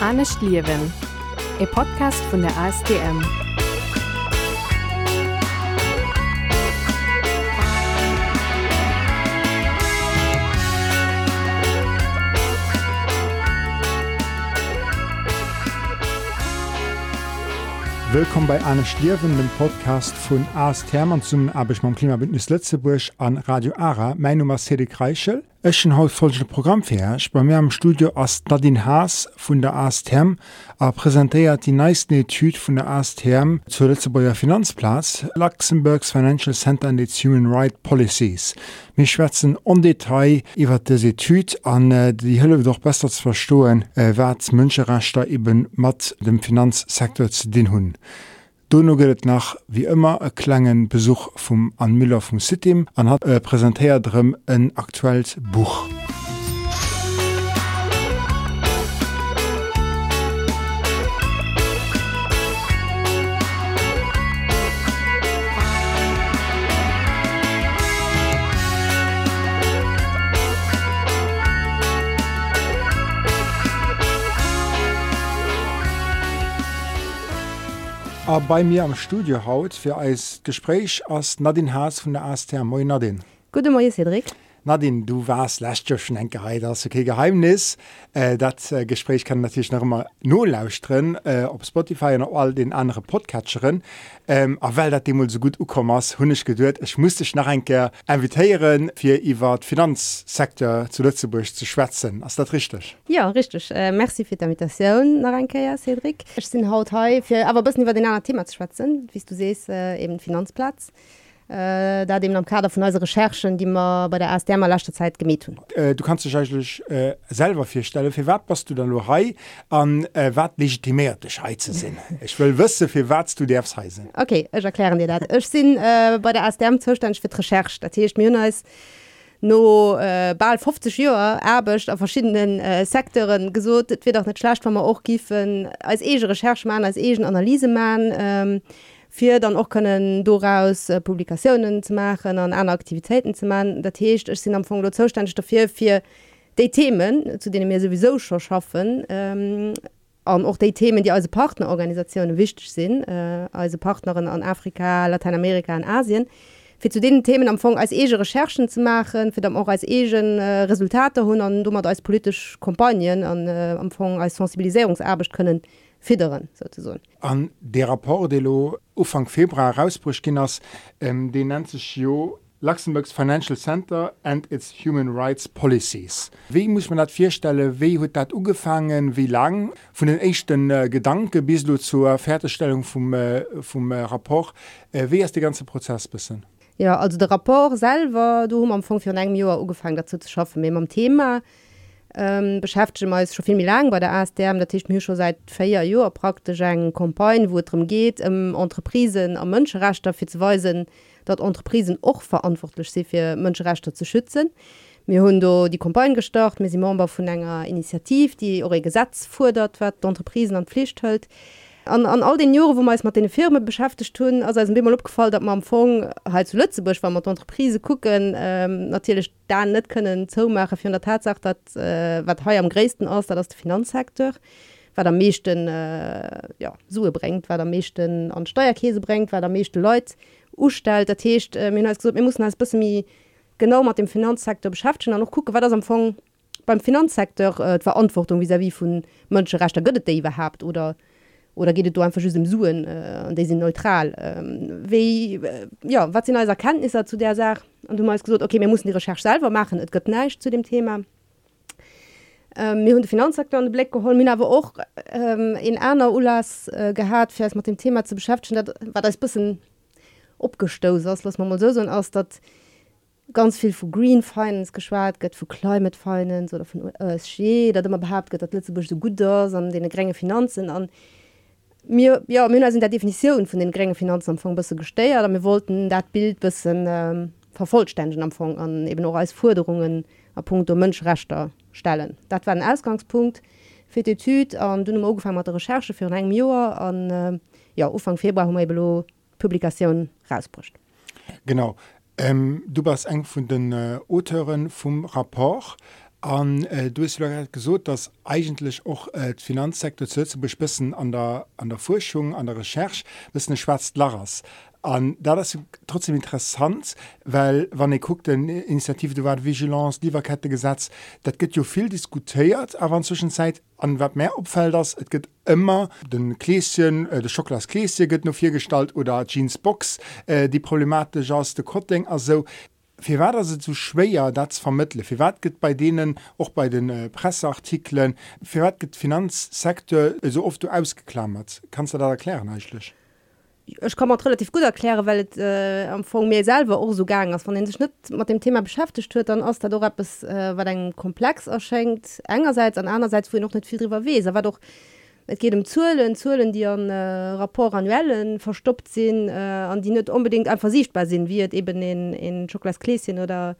Anne Schliewen, e Podcast vun der ASDM. Willkommen bei Anne Schlierwen, dem Podcast von ASTM und zum beim Klimabündnis Lettzeburg an Radio Ara. Mein Name ist Cedric Reichel. Echen haut folgende Programm firch. Bei mir am Studio ass Nadine Haas vun der ASTM a präsentéiert die neisten Etyd vun der ASTM zur Letzebauer Finanzplatz, Luxemburgs Financial Center and its Human Right Policies. Mir schwätzen on Detail iwwer de Etyd an äh, die Hëlle doch besser zu verstoen, äh, wat Mënscherechter eben mat dem Finanzsektor ze din hunn. Dono gëtt nach wie immer e klengen Besuch vum an Müller vum Citym an hat äh, präsentéiertrem en aktuelles Buch. Bei mir am Studio haut fir als Gespräch ass Nadine Haas vun der ASTR Moi Nadine. Gute Morgen, Cedric. Nadine, du warst lächtcher schon enkerheit das okay Geheimnis. Äh, dat äh, Gespräch kann natürlich noch immer no lausren äh, op Spotify und all den anderen Podcatcheren. Ähm, a well dat dem so gut ukommers hunnech geduert. Ich musste dich nach enke invitéieren fir iwwer Finanzsektor zu Lützeburg zu schwätzen. Ist dat richtig? Ja richtig. Äh, Merci fir d'Invitationun nach enkeier Cedric. Ich sinn haut hei fir awer bisssen iwwer den anderen Thema zu schwätzen, wie du äh, eben Finanzplatz. äh, da dem am Kader von neue Recherchen, die man bei der erstmal letzte Zeit gemäht hun. Äh, du kannst dich eigentlich äh, selber vierstellen für wat was du dann nur hei an äh, wat legitimiert Scheize sinn. Ich will wüsse für wat du derfst heißen. Okay, ich erklären dir dat. Ich sinn äh, bei der ASDM Zustand für Recherch dat heißt, mir als no äh, bald 50 Joer erbecht a verschiedenen äh, Sektoren gesot, wird auch net schlecht, wenn man auch gifen als ege Recherchmann, als egen Analysemann. Ähm, fir dann auch können daraus äh, Publikationen zu machen an andere Aktivitäten zu machen. Dat hecht ich sind am Anfang zuständig dafür für die Themen zu denen wir sowieso schon schaffen ähm, an auch die Themen die als Partnerorganisationen wichtig sind äh, als Partnerin an Afrika Lateinamerika und Asien. Für zu den Themen am Anfang als ege Recherchen zu machen für dann auch als egen äh, Resultate hun an dummer als politisch Kompagnen an äh, am Anfang als Sensibilisierungsarbeit können fideren sozusagen. An de rapport de lo Ufang Februar rausbruch ginnners ähm, den nennt sich Jo Luxemburgs Financial Center and its Human Rights Policies. Wie muss man dat firstelle, wie huet dat ugefangen, wie lang vun den echten äh, Gedanke bis du zur Fertigstellung vom, äh, vom äh, rapport, äh, wie ist der ganze Prozess bisssen? Ja also der rapport selber du am Fong für engem Joer ugefangen dazu zu schaffen, am Thema, ähm, beschäftigt me schon viel lang bei der ASDM Tisch mir schon seit vier Jahren praktisch eng Kompagne wo darum geht um Entreprisen am Mönscherechter für zu weisen dort Entreprisen auch verantwortlich sind für Mönscherechter zu schützen. Mir hun die Kompagne gestartet mir sie Member von enger Initiativ die eure Gesetz fordert wird Entreprisen an Pflicht hält an, an all den Jahre wo man mal den Firma beschäftigt tun also als immer abgefallen dass man am Fong halt zu Lützeburg wenn man Entreprise gucken ähm, natürlich dann nicht können zo machen für der Tatsache dass äh, was he am größten aus das der Finanzsektor weil der mechten äh, ja Sue bringt weil der mechten an Steuerkäse bringt weil der mechte Leute stellt der Tisch äh, wir müssen als bisschen genau mit dem Finanzsektor beschäftigen noch gucken was das am Fong beim Finanzsektor äh, Verantwortung wie wie von Mönsche rechter Gö überhaupt oder oder geht du einfach im Suen äh, und die sind neutral. Ähm, wie, äh, ja was sind als Erkenntnisse zu der Sache? Und du meinst gesagt okay wir müssen die Recherche selber machen es gibt nicht zu dem Thema. Mir ähm, hun de Finanzsektor an de Black geholt. Mir aber auch ähm, in einer Ulas äh, gehabt für mit dem Thema zu beschäftigen, dat war das bisschen abgestoßen aus was man mal so so aus dat ganz viel von Green Finance geschwar gëtt für Climate Finance oder von ESG, dat immer behauptet dat Litzebusch so gut ass an den geringe Finanzen an. Äh, mir ja Männer sind der Definition von den geringen Finanzamfang bis gesteiert aber wir wollten dat Bild bis ähm, vervollständigen Empfang an eben auch als Forderungen a Punkt um Mönschrechter stellen. Dat war ein Ausgangspunkt für die Tü an du angefangen der Recherche für ein Jahr an äh, ja Ufang Februar haben Publikation rausbrucht genau. Ähm, du warst eng von den äh, Autoren vom rapport an äh, du hast gesagt dass eigentlich auch äh, Finanzsektor zu bespissen an der an der Forschung an der Recherche. Bis eine schwarz Laras. An da das trotzdem interessant weil wann ich guckt den Initiative du war Vigilance Lieferkette Gesetz dat gibt jo viel diskutiert aber inzwischen Zeit an wat mehr opfällt das es gibt immer den Kläschen äh, de Schokolaskläschen gibt nur vier Gestalt oder Jeansbox äh, die problematisch aus de Cotting also wie war das zu schwer dat vermittle wie wat gibt bei denen auch bei den äh, Presseartikeln. Wie wat gibt Finanzsektor so oft ausgeklammert. Kannst du da erklären eigentlich? Ich kann man relativ gut erklären weil äh, am Anfang mir selber auch so gang als von den Schnitt mit dem Thema beschäftigt wird dann aus dadurch es äh, war ein Komplex erschenkt. Einerseits an einerseits wo noch nicht viel drüber we war doch es geht um Zuelen Zuelen die an äh, rapport annuellen verstoppt sind äh, an die nicht unbedingt einfach sichtbar sind wird eben in in Schokoladgläschen oder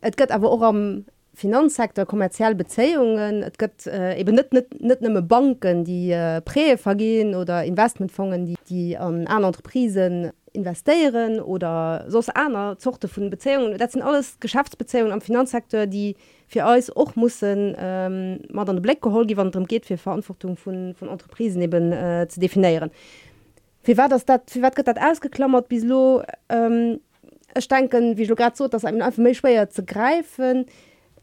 es geht aber auch am Finanzsektor kommerziell Bezeungen et gëtt äh, eben net net net nëmme Banken die äh, Prée vergehen oder Investmentfongen die die an an Entreprisen investieren oder sos einer zochte vun Bezeungen dat sind alles Geschäftsbezeungen am Finanzsektor die fir aus och muss ähm, mat an de Black gehol wann darum geht fir Verantwortung von, von Entreprisen eben äh, zu definieren. Wie war das dat wie wat dat ausgeklammert? Bis lo ähm, denken wie grad so dass einem einfach méch schwer zu greifen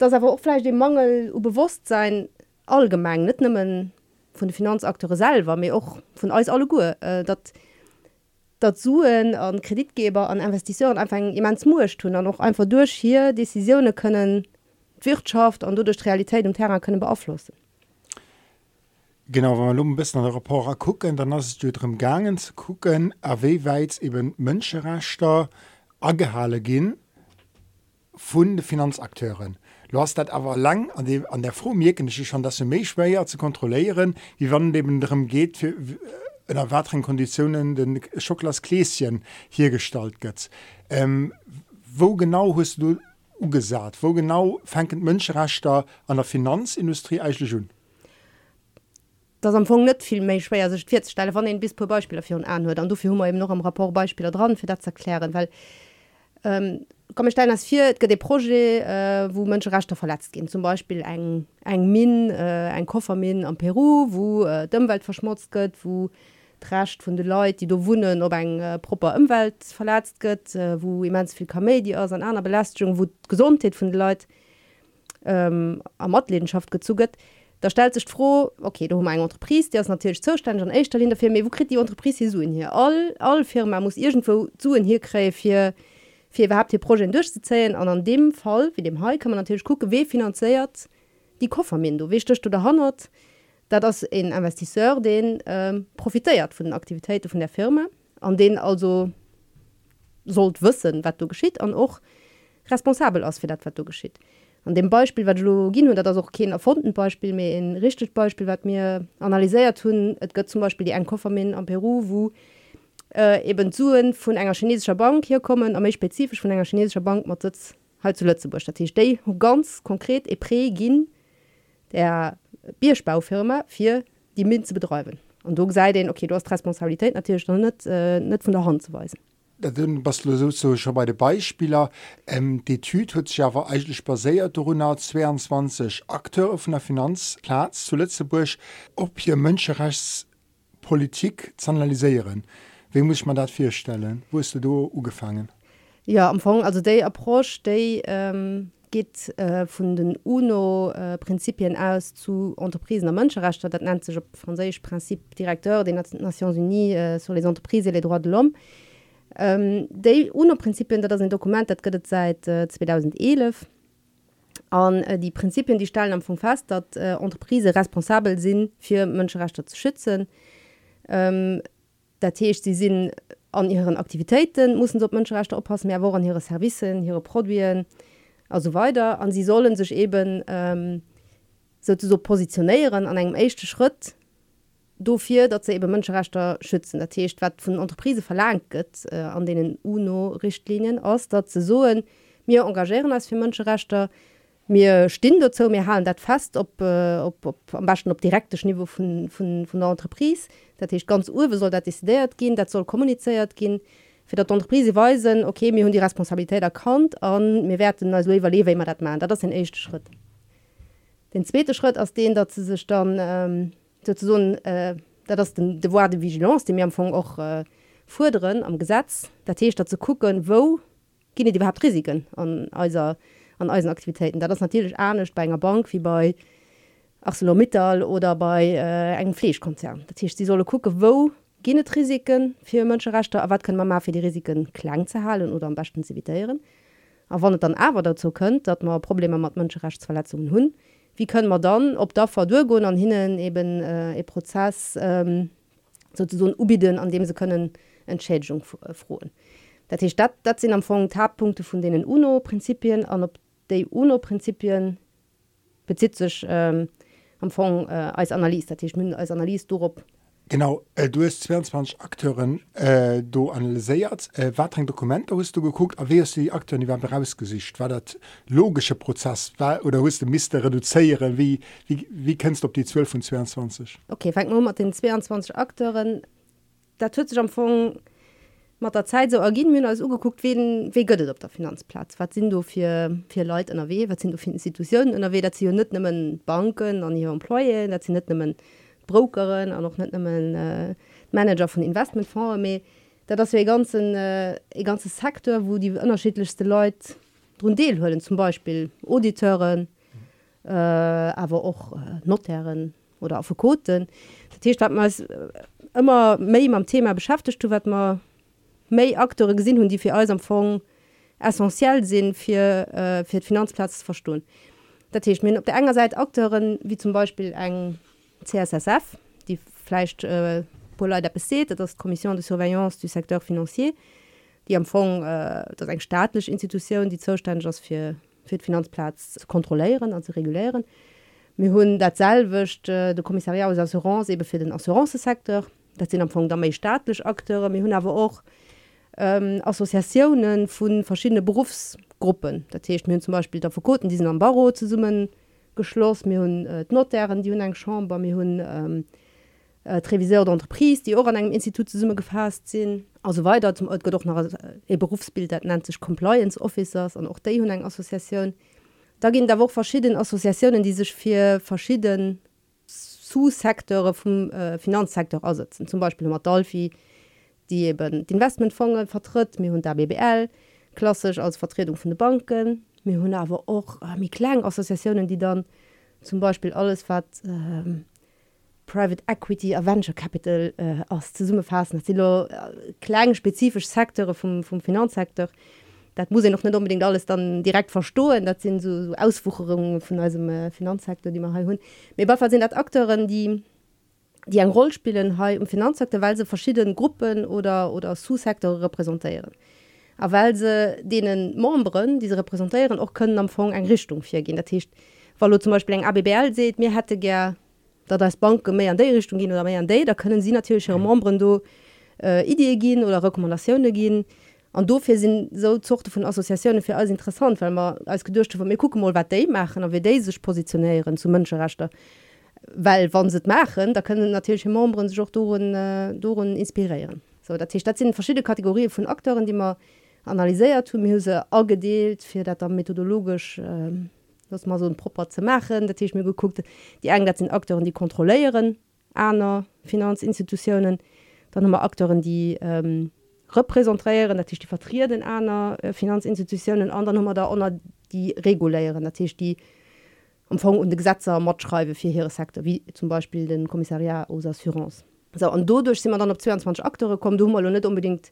das aber auch vielleicht den Mangel u bewusstsein allgemein nicht nimmen von den Finanzakteure selber mir auch von alles alle gut äh, dat suen an Kreditgeber an Investitionen einfach jemand mucht tun noch einfach durch hier decisionen können Wirtschaft und durch Realität und Terra können beaufflussen Genau wenn man bis an der rapport gucken dann hast du drum gangen zu gucken aW weit eben Mönscherechter ahale gehen von Finanzakteuren Du hast dat aber lang an, dem, an der mirken schon dass méch schwer zu kontrollieren, wie wann dem darum geht für in der weiteren Konditionen den Schokoladgläschen hier gestaltet. Ähm, wo genau hast du gesagt? Wo genau fängt Mönscherechter an der Finanzindustrie eigentlich schon? das am Anfang net viel méi schwer sech Stelle van den bis pro Beispiel für anhört an du Hummer eben noch am rapport Beispiele dran für dat zu erklären weil ähm, komme ich als vier de projet äh, wo Mënsche rachtter verletzt gehen. Zum Beispiel eng eng Min äh, ein Koffermin am Peru wo äh, Dëmmwelt verschmutzt gëtt wo tracht vun de Leute die do wunnen ob eng äh, proper Umwelt verletzt gëtt äh, wo immens viel Kamedi aus an einer Belastung wo gesundheit vun de Leute ähm, am Modleschaft gezuget da stellt sich froh okay du eng Unterprise der natürlich zustand an echt Firma wo krit die Unterprise so hier all all Firma muss irgendwo zuen hier krä hier fir überhaupt die Projekt durchzuzählen an an dem Fall wie dem Hai kann man natürlich gucken wie finanziert die Koffermin du wichtigst du der 100 da das ein Investisseur den ähm, profitiert von den Aktivitäten von der Firma an den also sollt wissen wat du geschieht an auch responsabel aus für dat wat du geschieht. An dem Beispiel wat Login und das auch kein erfunden Beispiel mir in richtig Beispiel wat mir analyseiert tun gött zum Beispiel die ein Koffermin am Peru wo die äh, eben zuen vun enger chinesischer Bank hier kommen am spezifisch von enger chinesischer Bank mat zu Lützeburg ganz konkret e pré der Bierbaufirma fir die Min zu bedreuen. Und du sei den okay du hast Responsabilität natürlich net äh, net von der Hand zu weisen. was so schon bei de Beispieler ähm, die Tü hue ja war eigentlich baséiert 22 Akteur auf der Finanzplatz zu Lützeburg ob hier Mönscherechtspolitik zu analysieren. Wie muss man dat firstellen? Wo du du ugefangen? Ja am Anfang, also de Approch de ähm, geht äh, vun den UNO-Prinzipien äh, aus zu Unterprisen der Mënscherecht, dat nennt sich op Franzisch Prinzip Direteur der Nations Unies äh, sur les Entreprises et les droits de l'homme. Ähm, de UNO-Prinzipien, dat ein Dokument dat gëtt seit äh, 2011 an äh, die Prinzipien die stellen am Funk fest, dat äh, Unterprise responsabel sinn fir Mënscherechter zu schützen. Ähm, dat heißt, sie sind an ihren Aktivitäten muss dort Menschenrechte oppassen mehr an ihre Servicen ihre Produkten also weiter. An sie sollen sich eben ähm, so positionieren an einem echte Schritt dafür dass sie eben Menschenrechte schützen. Der Tisch wat von Unterprise verlangt äh, an denen UNO Richtlinien aus dass sie so mir engagieren als für Menschenrechte die mir stehen dazu mir haben dat fast ob, ob, ob am besten op direktes Niveau von, von, von der Entreprise. Dat ich ganz uwe soll dat desideiert gehen? Dat soll kommuniziert gehen. Für dat Entreprise weisen okay mir hun die Responsabilität erkannt an mir werden als überlewe immer dat man das ist ein echt Schritt. Den zweite Schritt aus den dat ze sich dann ähm, so, äh, das den devoir de vigilance die mir am Anfang auch äh, forderen am Gesetz. Dat heißt, dazu gucken wo gene überhaupt Risiken? An also an Eisenaktivitäten da das natürlich ernst bei einer Bank wie bei ArcelorMittal oder bei äh, einem Fleischkonzern das heißt, die solle gucken wo Genet Risiken für Mënscherechte, a wat kann man mal für die Risiken klang zu halen oder am besten zivitieren. A wann dann aber dazu könnt, dat man Probleme mat Mënscherechtsverletzungen hunn, wie können man dann op da verdurgo an hinnen eben äh, e Prozess ähm, ubiden, an dem sie können Entschädigung frohen. Dat dat, dat sind am Anfang Tabpunkte von denen UNO-Prinzipien an op de UNO-Prinzipien bezit sich ähm, am Anfang äh, als Analyst. Als Analyst Dorop Genau äh, du hast 22 Akteuren äh, du analysiert äh, wat Dokumente hast du geguckt? A wie die Akteuren die waren rausgesicht? War dat logische Prozess? War, oder hast du Mister reduzieren? Wie, wie, wie kennst du ob die 12 von 22 Okay fang den 22 Akteuren. Da tut sich am Anfang mat der Zeit so ergin mir als ugeguckt wie wie göttet op der Finanzplatz? Wat sind du für vier Leute in der wat sind du für Institutionen in der dat net nimmen Banken an ihre Emploie dat sie net nimmen Brokerin an noch net äh, Manager von Investmentfonds da das wir ganzen äh, ganze Sektor wo die unterschiedlichste Leute run deelhöllen zum Beispiel Auditeuren äh, aber auch äh, Notären oder auch Koten man äh, immer méi am Thema beschäftigt du wat man méi Akteure gesinn hun die fir Eisempfang essentiell sinn fir äh, fir Finanzplatz verstohlen. Dat ich mir op der enger Seite Akteuren wie zum Beispiel eng CSSF, die fleischcht äh, Pol der beseet, das Kommission de Surveillance du Sektor financier, die am Fong äh, das eng staatlich Institution, die zostand für, für Finanzplatz zu kontrollieren an zu regulieren. Mi hunn dat selwicht äh, de Kommissariat aus Assurance eben für den Assurancesektor, dat sind am Fong der méi staatlich Akteure, mir hunn aber auch ähm, Assoziationen vun verschiedene Berufsgruppen. Dat heißt, mir zum Beispiel der Verkoten die sind am Barro zu summen geschloss mir hun äh, Notären, die hun eng Chamber mir hun ähm, äh, Treviseur d'Entreprise, die auch an engem Institut zu Summe gefasst sind. Also weiter zum Ort doch noch e Berufsbild dat nennt sich Compliance Officers an auch de hun eng Assoziation. Da gehen da auch verschiedene Assoziationen, die sich für verschiedene Zusektore vom äh, Finanzsektor ersetzen, zum Beispiel Madolfi, die eben die Investmentfonge vertritt, mir hun der BBL, klassisch als Vertretung von den Banken, mir hun aber auch äh, mit kleinen Assoziationen die dann zum Beispiel alles wat ähm, private equity Avenger capital äh, aus zu summe fassen äh, kleinen spezifisch Sektore vom, vom Finanzsektor. Dat muss ich noch nicht unbedingt alles dann direkt verstohlen dat sind so, so Auswucherungen von unserem äh, Finanzsektor die man hun sind dat Akteuren die die ein Rolle spielen im Finanzsektor weil sie verschiedene Gruppen oder oder Zusektore repräsentieren. A weil se denen membres diese repräsentieren auch können am Fong eng Richtung fir gehen dercht weil du zum Beispiel eng ABBL seht mir hätte ger da das Bank mé an der Richtung gehen oder an day da können sie natürlich ihre membres do äh, idee gehen oder Rekommandationen gehen. An dofir sind so zochte von Assoziationen für alles interessant weil man als gedurchte von mir gucken mal wat de machen wie de sich positionieren zu Mönscherechter weil wann se machen da können natürlich membres sich auch doren, äh, inspirieren. So dat sind verschiedene Kategorien von Akteuren die man analyséiert hun huse agedeelt fir dat methodologisch äh, man so proper ze machen. Dat ich mir geguckt die eng sind Akteuren die kontrolieren aner Finanzinstitutionen. Dann haben Akteuren die ähm, repräsentieren dat die vertrierten aner äh, Finanzinstitutionen. Anderen nummer da onder die regulären dat die umfang und Gesetzer matschreibe fir here Sektor wie zum Beispiel den Kommissariat aus Assurance so, und dodurch sind man dann op 22 Akteure kommen du mal net unbedingt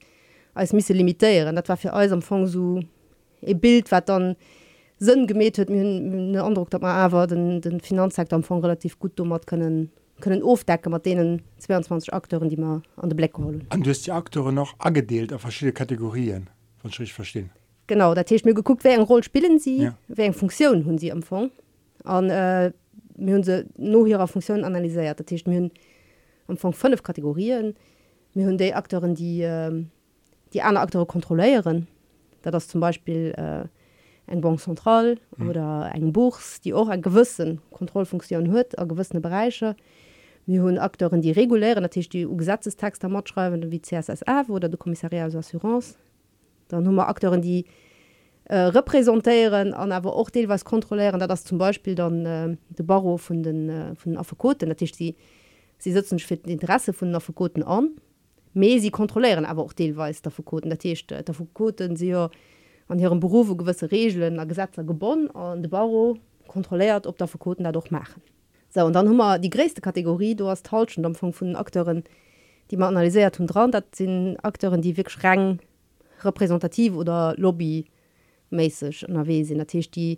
als miss limitieren. Dat war für alles am Fong so e bild wat dann sinn gemet huet mir andruck dat man awer den den Finanzsektor am Fong relativ gut dummer können können ofdecken mat denen 22 Akteuren die man an de Black holen. An du die Akteure noch agedeelt auf verschiedene Kategorien von Schrich verstehen. Genau da mir geguckt wer en roll spielen sie ja. wer Funktion hun sie am Fong an äh, hun se no ihrer Funktion analyseiert. Dat myn am von fünf Kategorien. Mir hun de Akteuren die äh, die andere Akteure kontrollieren da das zum Beispiel äh, eng Bank mhm. oder eng Buchs die auch ein gewissen Kontrollfunktion hört gewisse Bereiche. Mir hun Akteuren die regulären natürlich die Gesetzestext der Mordschreiben wie CSSF oder de Kommissariat Assurance dann nummer Akteuren die äh, repräsentieren an aber auch den was kontrollieren da das zum Beispiel dann äh, de Barro von den äh, von Afkoten natürlich die sie sitzen für den Interesse von Afkoten an me sie kontrollieren aber auch deelweis der Fokoten der Tisch der Fokoten sie ja an ihrem Berufe gewisse Regeln der Gesetzer geboren an de Barro kontrolliert ob der Fokoten dadurch machen. So und dann hummer die gräste Kategorie du hast falschschen Dampfung von den Akteuren die man analysiert und dran dat sind Akteuren die wirklich streng repräsentativ oder Lobby lobbymäßig sind natürlich die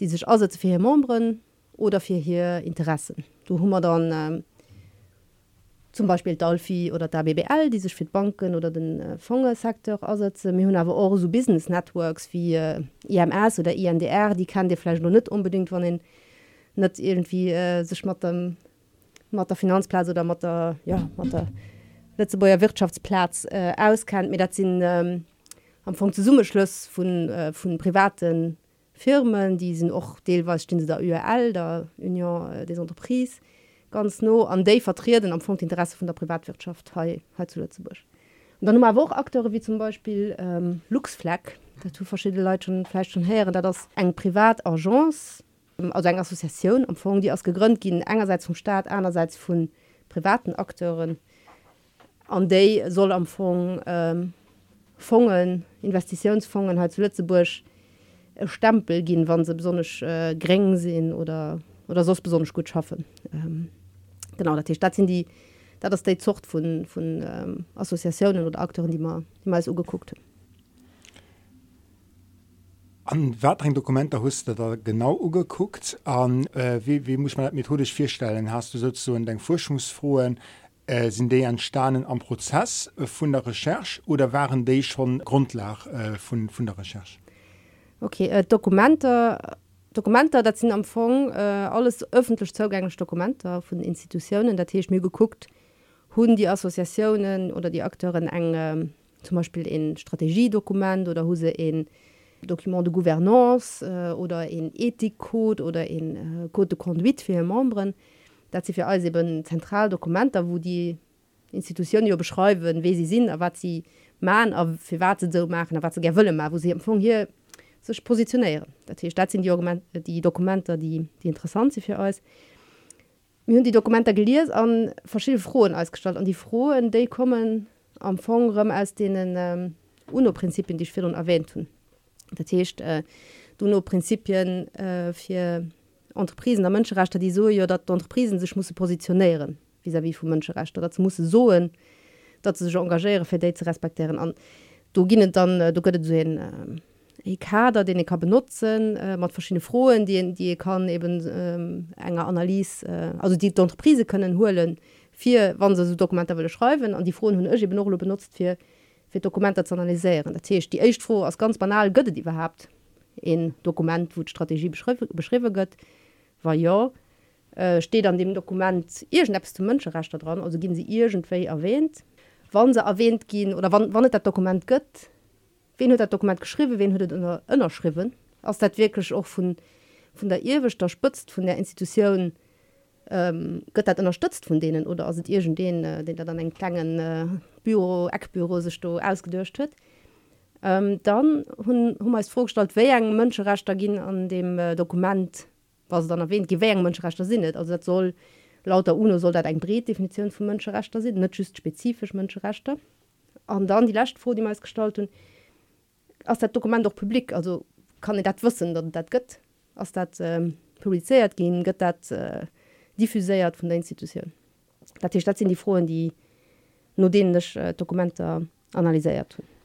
die sich also für hier membres oder für hier Interessen. Du hummer dann ähm, zum Beispiel Dolphi oder der BBL, die sich für Banken oder den äh, Fongesektor aussetzen. Wir haben aber auch so Business Networks wie äh, IMS oder INDR, die kann dir vielleicht noch nicht unbedingt von den net irgendwie äh, sech mat dem mat der Finanzplatz oder mat der ja mat der Wirtschaftsplatz äh, auskennt mir dat sinn ähm, am Fong zu Summeschluss vun äh, vun privaten Firmen die sind och deelweis stehen sie der UL der Union äh, des Entreprise ganz no an déi vertreten am Fond Interesse vun der Privatwirtschaft he zu Lützeburg. Und dann wo Akteure wie zum Beispiel ähm, Luxfleck, dazu verschiedene Leute schon vielleicht schon her, da das eng Privatagenz aus einer Assoziation empfangen die aus gegründet gehen einerseits vom Staat einerseits von privaten Akteuren. An day soll empfangen ähm, Fongen Investitionsfongen zu Lützeburg Stempel gehen wann sie besonders äh, gering sind oder oder so besonders gut schaffen. Ähm, genau die Stadt sind die da das die Zucht von von ähm, Assoziationen oder Akteuren die man die meist geguckt haben. An weiteren Dokumenter hast du da genau ugeguckt an äh, wie, wie muss man das methodisch feststellen? Hast du sozusagen deine Forschungsfrohen Äh, sind die entstanden am Prozess äh, von der Recherche oder waren die schon Grundlage äh, von, von der Recherche? Okay, äh, Dokumente, Dokumente, das sind am Anfang äh, alles öffentlich zugängliche Dokumente von Institutionen, da habe ich mir geguckt, haben die Assoziationen oder die Akteuren eng äh, zum Beispiel in Strategiedokument oder haben sie in Dokument de Gouvernance äh, oder in Ethikcode oder in äh, Code de Conduite für Membres dat sie für alles eben zentraldokumenter wo die institutionen ja beschreiben wie sie sind aber sie man auf für wat so machen aber sie wolle mal wo sie empfang hier sich positionieren. Natürlich statt sind die Argument die Dokumente die die interessant sind für euch mir die Dokumente geliers an verschiedene frohen ausgestattet und die frohen die kommen am Fongraum als denen ähm, UNO-Prinzipien die ich für erwähnt tun das heißt, äh, UNO-Prinzipien äh, für Entreprisen der Mënscherechter die so ja, dat d'Entprisen sech muss positionieren vis wie vu Mënscherechter. Dat muss soen dat ze sech engagéiere fir dé ze respektieren. An du ginnet dann du gëtt so hin äh, Kader den ik kann benutzen äh, mat verschiedene frohen die die kann eben ähm, enger Analyse äh, also die d'Entprise können holen vier wann se so Dokumente will schreiben an die frohen hun ëch noch benutzt fir fir Dokumente zu analyseieren Dat heißt, die echt froh als ganz banal gëtt die überhaupt in Dokument wo Strategie beschrieben gött war ja äh, steht an dem Dokument ihr irgendst du Mönscherecht dran also gehen sie irgendwe erwähnt. Wann sie erwähnt gehen oder wann wann das Dokument gött wen hat das Dokument geschrieben? Wen hat aus dat wirklich auch von von der Irwichter spitzt von der Institution ähm, gött dat unterstützt von denen? Oder also irgend den äh, den der dann einen klangen äh, Büro Eckbüro sich ausgedurcht wird ähm, dann hun hun als vorgestalt wé eng Mënscherechter ginn an dem äh, Dokument was dann erwähnt gewähren Menschenrechter sinnet also soll lauter UNO soll dat eng Bredefinition von Menschenrechter sind net just spezifisch Menschenrechter an dann die Lächt vor die meist gestalten aus dat Dokument doch publik? Also kann dat wissen dat dat gött aus dat ähm, publizeiert gehen? Gött dat äh, diffuséiert von der institution? Dat dat sind die frohen die nodänisch äh, Dokumente analyseiert hun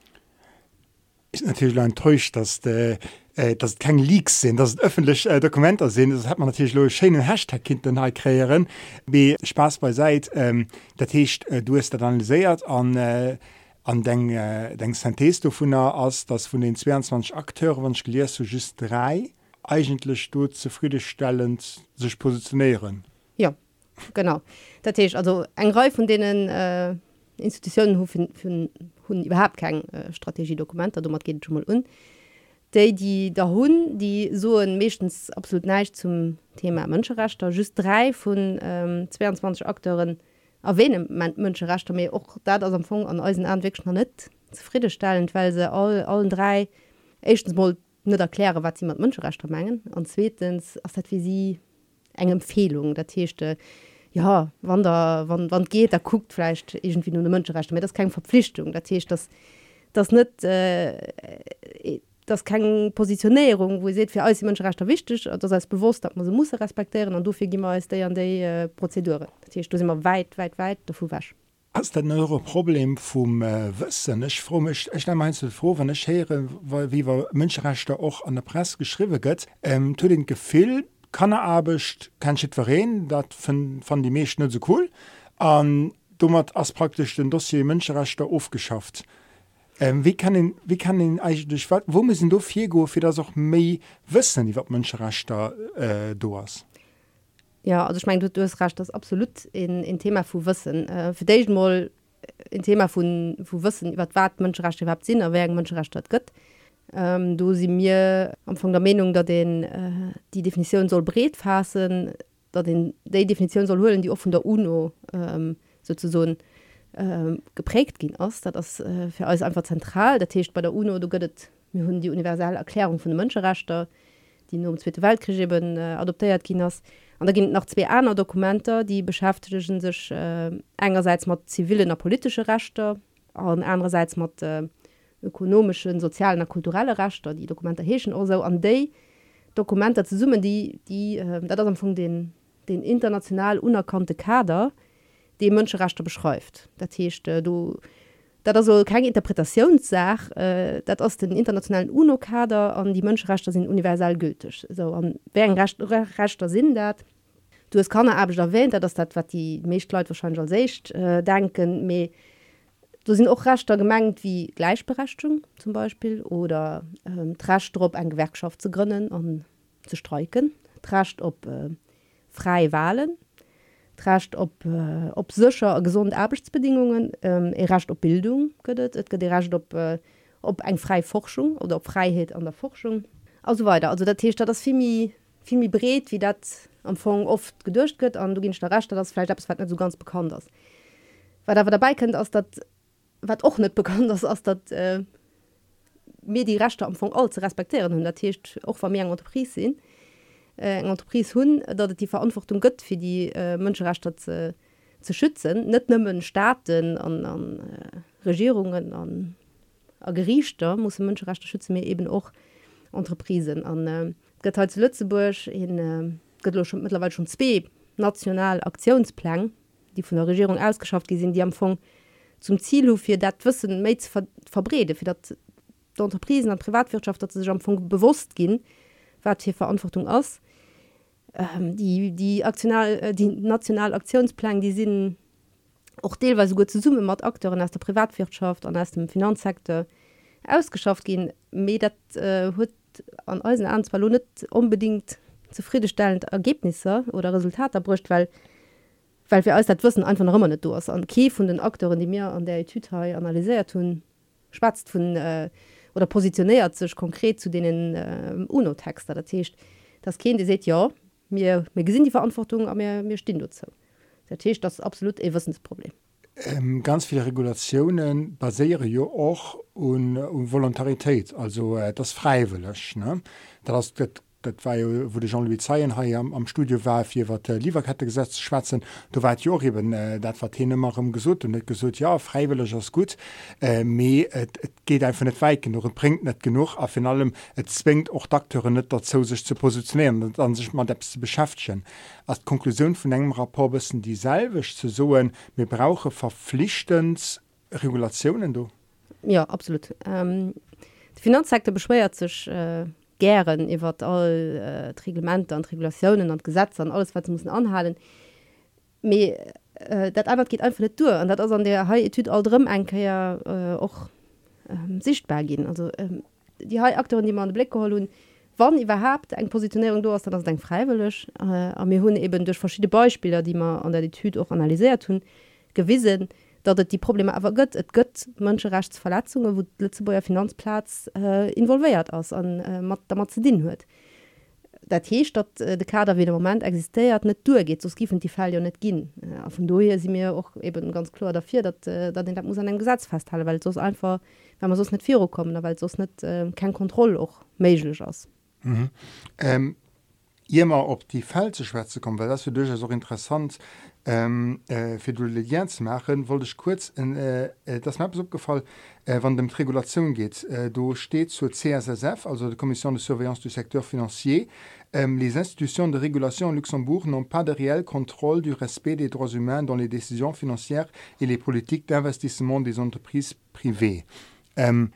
Ist natürlich enttäuscht, dass de, äh, das kein Leaks sind, das öffentlich äh, Dokumente sind. Das hat man natürlich lo schönen Hashtag hinter kreieren. wie Spaß bei seit ähm, dat heißt, äh, du hast das analysiert an äh, an den, äh, den Synthese davon aus, dass von den 22 Akteuren, wenn ich gelesen so just drei eigentlich zufriedenstellend sich positionieren. Ja, genau. Das heißt, also ein Reihe von denen äh, institutionen hun hun überhaupt kein äh, strategiedokument dummer geht schon mal un. Die die der hun die so mechtens absolut neisch zum thema mönscherechter just drei von ähm, 22 akteuren erwähnen man mönscherechter mir auch dat aus am fun an äußen anweg noch net zufriedenstellend weil se all allen drei echtens mal net erkläre wat sie mat mönscherechter mengen und zweitens as wie sie eng Empfehlung. Der Techte ja wann da wann wann geht da guckt vielleicht irgendwie nur eine Mönscherechter mir das keine Verpflichtung. Der Tisch das das nicht äh, das keine Positionierung wo ihr seht für alles Menschenrechte wichtig das heißt bewusst dass man sie muss respektieren und du immer ist an die äh, Prozedure du immer weit weit weit davor wasch Hast denn eure Problem vom äh, Wissen? Ich froh mich ich meinst du froh wenn ich höre weil wie wir Menschenrechte auch an der Presse geschrieben wird. Ähm, zu den Gefehl kann er abecht kein Schi verreen dat van die Meesch net so cool an hat ass praktisch den Dossier Mënscherechter ofgeschafft. Ähm, wie kann ihn, wie kann den eigentlich wo müssen du vier go für das auch méi wissen die wat Mënscherechter äh, do hast? Ja, also ich mein, du, du hast racht das absolut in, in Thema vu Wissen. Äh, für dich mal in Thema von, von Wissen, wat wat Menschenrechte überhaupt sinn aber wegen Menschenrechte gött. Ähm, du sie mir am von der meinung da den äh, die definition soll bret fassen da den die definition soll holen die offen der uno ähm, sozusagen äh, geprägt gin ass. Dat das äh, fir alles einfach zentral. Der Techt bei der UNO du gëtt mir hunn die universelle Erklärung vun de Mënscherechter die nur umzwete Weltkriben äh, adoptiert Chinas an da ginnt nach zwei einer Dokumenter die beschäftigen sich äh, engerseits mat zivilen politische Rechte an andererseits mat äh, ökonomischen sozialen kulturelle Rechter die Dokumentation also an day Dokumente zu summen die die äh, das von den den international unerkannte Kader die Mönscherechter beschreift. Das heißt, du dat er so keine Interpretationssach äh, dat aus den internationalen UNO-Kader an die Mönscherechter sind universal gültig so an rechter sind dat. Du es kann er aber erwähnt dass das wat die Mechtleute wahrscheinlich secht äh, denken mehr Du sind auch rachter gemengt wie Gleichberechtung zum Beispiel oder ähm, Trastrop ein Gewerkschaft zu gründen und zu streiken, Trascht op äh, freie Wahlen, racht op äh, op secher gesund Arbeitsbedingungen. Ähm, racht op Bildung racht op äh, op eng frei Forschung oder op Freiheit an der Forschung. Also weiter. Also der Tee das vimi vimi bret wie dat am Fong oft gedurcht gött an du ginst der racht das vielleicht ab so ganz bekannt ist. Weil da dabei kennt aus dat wat och net bekannt ist, als dat äh, mir die Rechte am Fong all zu respektieren hun dercht auch ver mir Unterprise sinn. Äh, eng Unterprise hunn, datt die Verantwortung gëtt fir die äh, Mënscherechter ze, ze schützen, net nëmmen Staaten an, an äh, Regierungen an Gerichter muss Mënscherechter schützen mir eben och Entreprisen. An äh, Gött zu Lützeburg in äh, gëtt schon mittlerweile schon zwe national Aktionsplan, die vun der Regierung ausgeschafft die sind die am Fong, äh, zum Ziel fir dat Wissen me ver verbrede fir dat der Unterprisen an Privatwirtschaft dat am Funk bewusst gin wat hier Verantwortung aus ähm, die die aktional die national Aktionsplan die sinn auch deelweise gut zu summe mat Akteuren aus der Privatwirtschaft an aus dem Finanzsektor ausgeschafft gin me dat hue äh, an äusen an zwar net unbedingt zufriedenstellend Ergebnisse oder Resultat erbrucht weil die weil wir alles wissen einfach noch immer nicht durch an Kie von den Akteuren die mir an der Tütei analysiert tun spatzt von äh, oder positioniert sich konkret zu denen äh, UNO-Texter. Der Tisch das Kind die seht ja mir mir gesinn die Verantwortung aber mir mir stehen dazu. Der Tisch das absolut Wissensproblem. Ähm, ganz viele Regulationen basiere ja auch und um, um Volontarität also äh, das freiwillig ne? Das, das dat war ja, wo de Jean Louis Zeien ha am, am Studio war fir wat äh, Lieferkette gesetzt schwatzen du wart Jo eben äh, dat wat hinmmerem gesot und net gesot ja freiwillig ass gut. Äh, me et, et geht einfach net weiken noch bringt net genug. A in allem et zwingt och Dakteuren net dazu sich zu positionieren und an sich man depst zu beschaftchen als Konklusion vun engem rapport bisssen dieselvich zu soen mir brauche verpflichtens Regulationen du? Ja absolut. Ähm, der Finanzsektor beschwiert sich äh gieren iwwer all äh, Reglement an Regulationen an Gesetze an alles wat muss anhalen. Me, äh, dat einfach geht einfach net durch. An dat an der Haityd all drin enkeier ja, äh, ähm, sichtbar gin also ähm, die Hai Akteuren die man den Blick holen wann überhaupt eng Positionierung du hast dann dein freiwillig. Äh, mir hunn eben durch verschiedene Beispiele die man an der Tyd auch analysiert hun gewissen die dat et die Probleme awer gëtt et gëtt Mënscherechtsverletzungen, wo Lützeburger Finanzplatz äh, involvéiert ass an äh, mat der mat ze din huet. Dat hecht dat äh, de Kader wie moment existiert net duergeht, so skifen die Fall jo net ginn. Äh, von dohe si mir och eben ganz klar dafir, dat äh, dat den dat muss an den Gesetz festhalen, weil sos einfach wenn man sos net vir kommen, weil sos net äh, kein Kontrolle och meiglech ass. Mhm. Ähm, immer op die Fall zu Schweze kommen, weil das für dich so interessant ähm, äh, für du Legieren zu machen, wollte ich kurz in, äh, äh das mir abgefallen, äh, wann dem Regulation geht. Äh, du steht zur CSSF, also die Kommission de Surveillance du Sektor financier. Ähm, les institutions de régulation au Luxembourg n'ont pas de réel contrôle du respect des droits humains dans les décisions financières et les politiques d'investissement des entreprises privées. Ähm,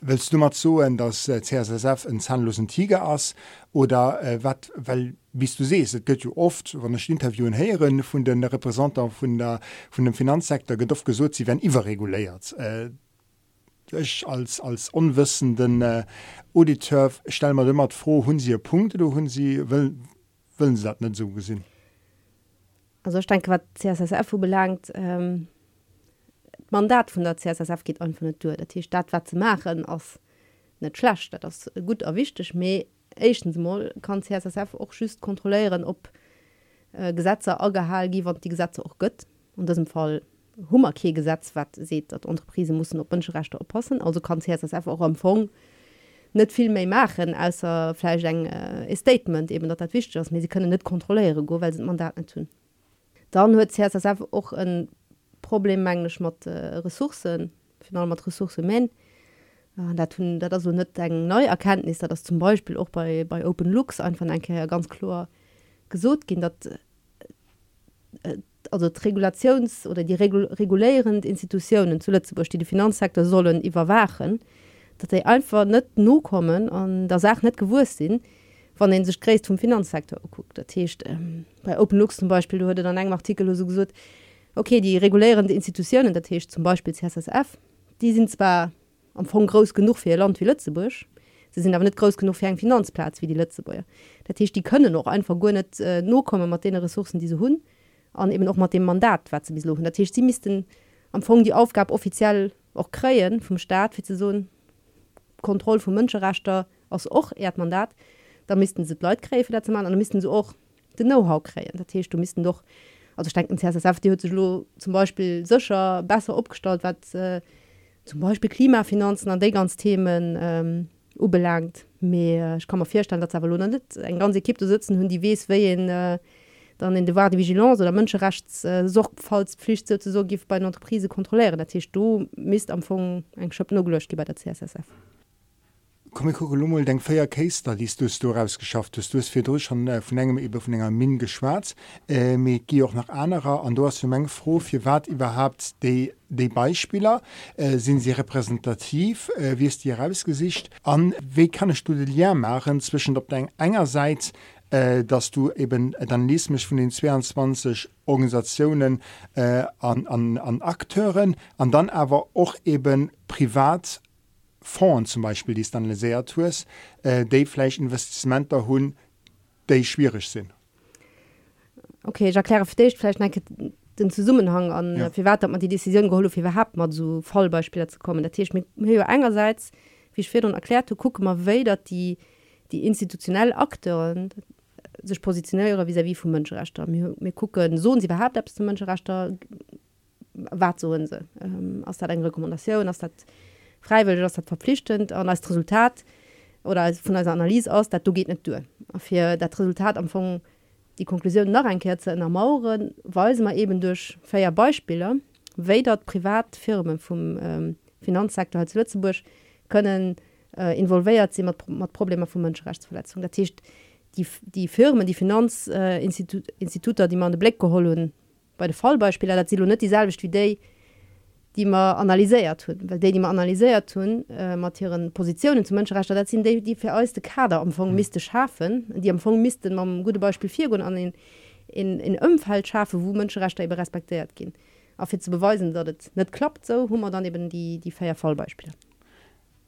willst du mal so dass äh, CSSF ein zahnlosen Tiger ass oder äh, wat weil bis du sees et gëtt jo oft wann den Interviewen heieren vun den Repräsentanter vun der vun dem Finanzsektor gedof gesot sie wenn iwwer reguliert. Äh, Ech als als onwissenden äh, Auditeur stell mat dëmmert froh hunn sie Punkte du hunn sie wëllen se dat net so gesinn. Also ich denke wat CSSF belangt ähm, Mandat vun der CSSF geht an vu Natur der Staat wat ze machen ass net schlecht dat das gut erwichtech méi Echtens mal kann CSSF auch schüst kontrollieren ob äh, Gesetze agehall gi die Gesetze auch gött und das im Fall Hummerkegesetz wat seht dat Unterprise muss op Mënscherechte oppassen also kann CSSF auch empfang net viel méi machen außer Fleisch eng äh, Statement eben dat dat wichtig ist. Sie können net kontrolliere go weil man dat net tun. Dann huet CSSF auch ein problemmänglisch mat äh, Ressourcen final mat ressource men. Äh, Dat hun dat so net eng neu Erkenntnis dat das zum Beispiel auch bei, bei Open Looks einfach enke ganz klar gesot gin dat äh, also Regulations oder die regul regulierend Institutionen zuletzt die Finanzsektor sollen überwachen, dat er einfach net no kommen an der sagt net gewurst sinn, wann den sich kräst vom Finanzsektor guckt. Dat heißt, ähm, bei Open Looks zum Beispiel wurde dann eng Artikel so gesucht okay, die regulären Institutionen, der Tisch zum Beispiel CSSF, die sind zwar am von groß genug für ihr Land wie Lützeburg. Sie sind aber nicht groß genug für einen Finanzplatz wie die Lützeburger. Der Tisch die können noch einfach gar nicht äh, nur kommen mit den Ressourcen diese hun an eben auch mal dem Mandat was sie bis der Tisch sie müssten am Anfang die Aufgabe offiziell auch kreien vom Staat für so Kontrolle von Menschenrechter aus auch Erdmandat. Da müssten sie Leute kräfe dazu machen und müssten sie auch den Know-how kreien der Tisch du müssten doch also denken CSSF die zum Beispiel sicher besser abgestellt was äh, zum Beispiel Klimafinanzen an de ganz Themen ähm, ubelangt mehr ich kann man vierstellen dat net eng ganze Kipp sitzen hunn die wees weien äh, dann in de war de Vigilance oder Mënscherechts äh, sorgfaltspflicht so gift bei Entreprise kontrolieren dat heißt, du mist am Fong eng Schëpp no gelöscht bei der CSSF. Kommikummel denk feier Kaster die du du rausgeschafft hast. Du hast fir durch schon äh, von engem über von enger Min geschwarz äh, gi auch nach anderer an du hast für meng froh fir wat überhaupt de de Beispieler äh, sind sie repräsentativ? Äh, wie ist die Rausgesicht an wie kann ich leer machen zwischen op de engerseits äh, dass du eben dann liest mich von den 22 Organisationen äh, an, an, an Akteuren an dann aber auch eben privat Fonds zum Beispiel die dann sehr tust äh, déifle Investmenter hun déi schwierig sind. Okay, ich erkläre dich vielleicht den Zusammenhang an ja. wie weit man die Entscheidung geholt wie überhaupt mal so Fallbeispiele zu kommen. Der Tisch mit einerseits wie ich und erklärt guck mal weder die die institutionellen Akteuren sich positionieren wie wie vom Menschenrechter. Wir gucken so sie überhaupt ab zum Menschenrechter war so sie? Ähm, aus der Rekommandation aus der freiwillig das hat verpflichtend an als Resultat oder von als Analyse aus dat du geht nicht durch. Für das Resultat empfangen die Konklusion nach ein Kerze in der Mauuren weisen man eben durch feier Beispiele we dort Privatfirmen vom ähm, Finanzsektor als Lützeburg können äh, involviert sie mit, mit Probleme von Menschenrechtsverletzung der Tischcht die, die Firmen die Finanzinstitute äh, die man den Black geholen bei de Fallbeispiele dat sie nicht dieselbe wie die die man analyseiert tun weil die, die man analyseiert tun äh, materiieren Positionen zum Menschenrecht dat sind die, die für äußerste Kader amfang miste schaffen die amfang misten man gute Beispiel vier an den in, in Ömfall schafe wo Menschenrechte über respektiert gehen auf zu beweisen dat nicht klappt so wo man dann eben die die Feierfallbeispiele.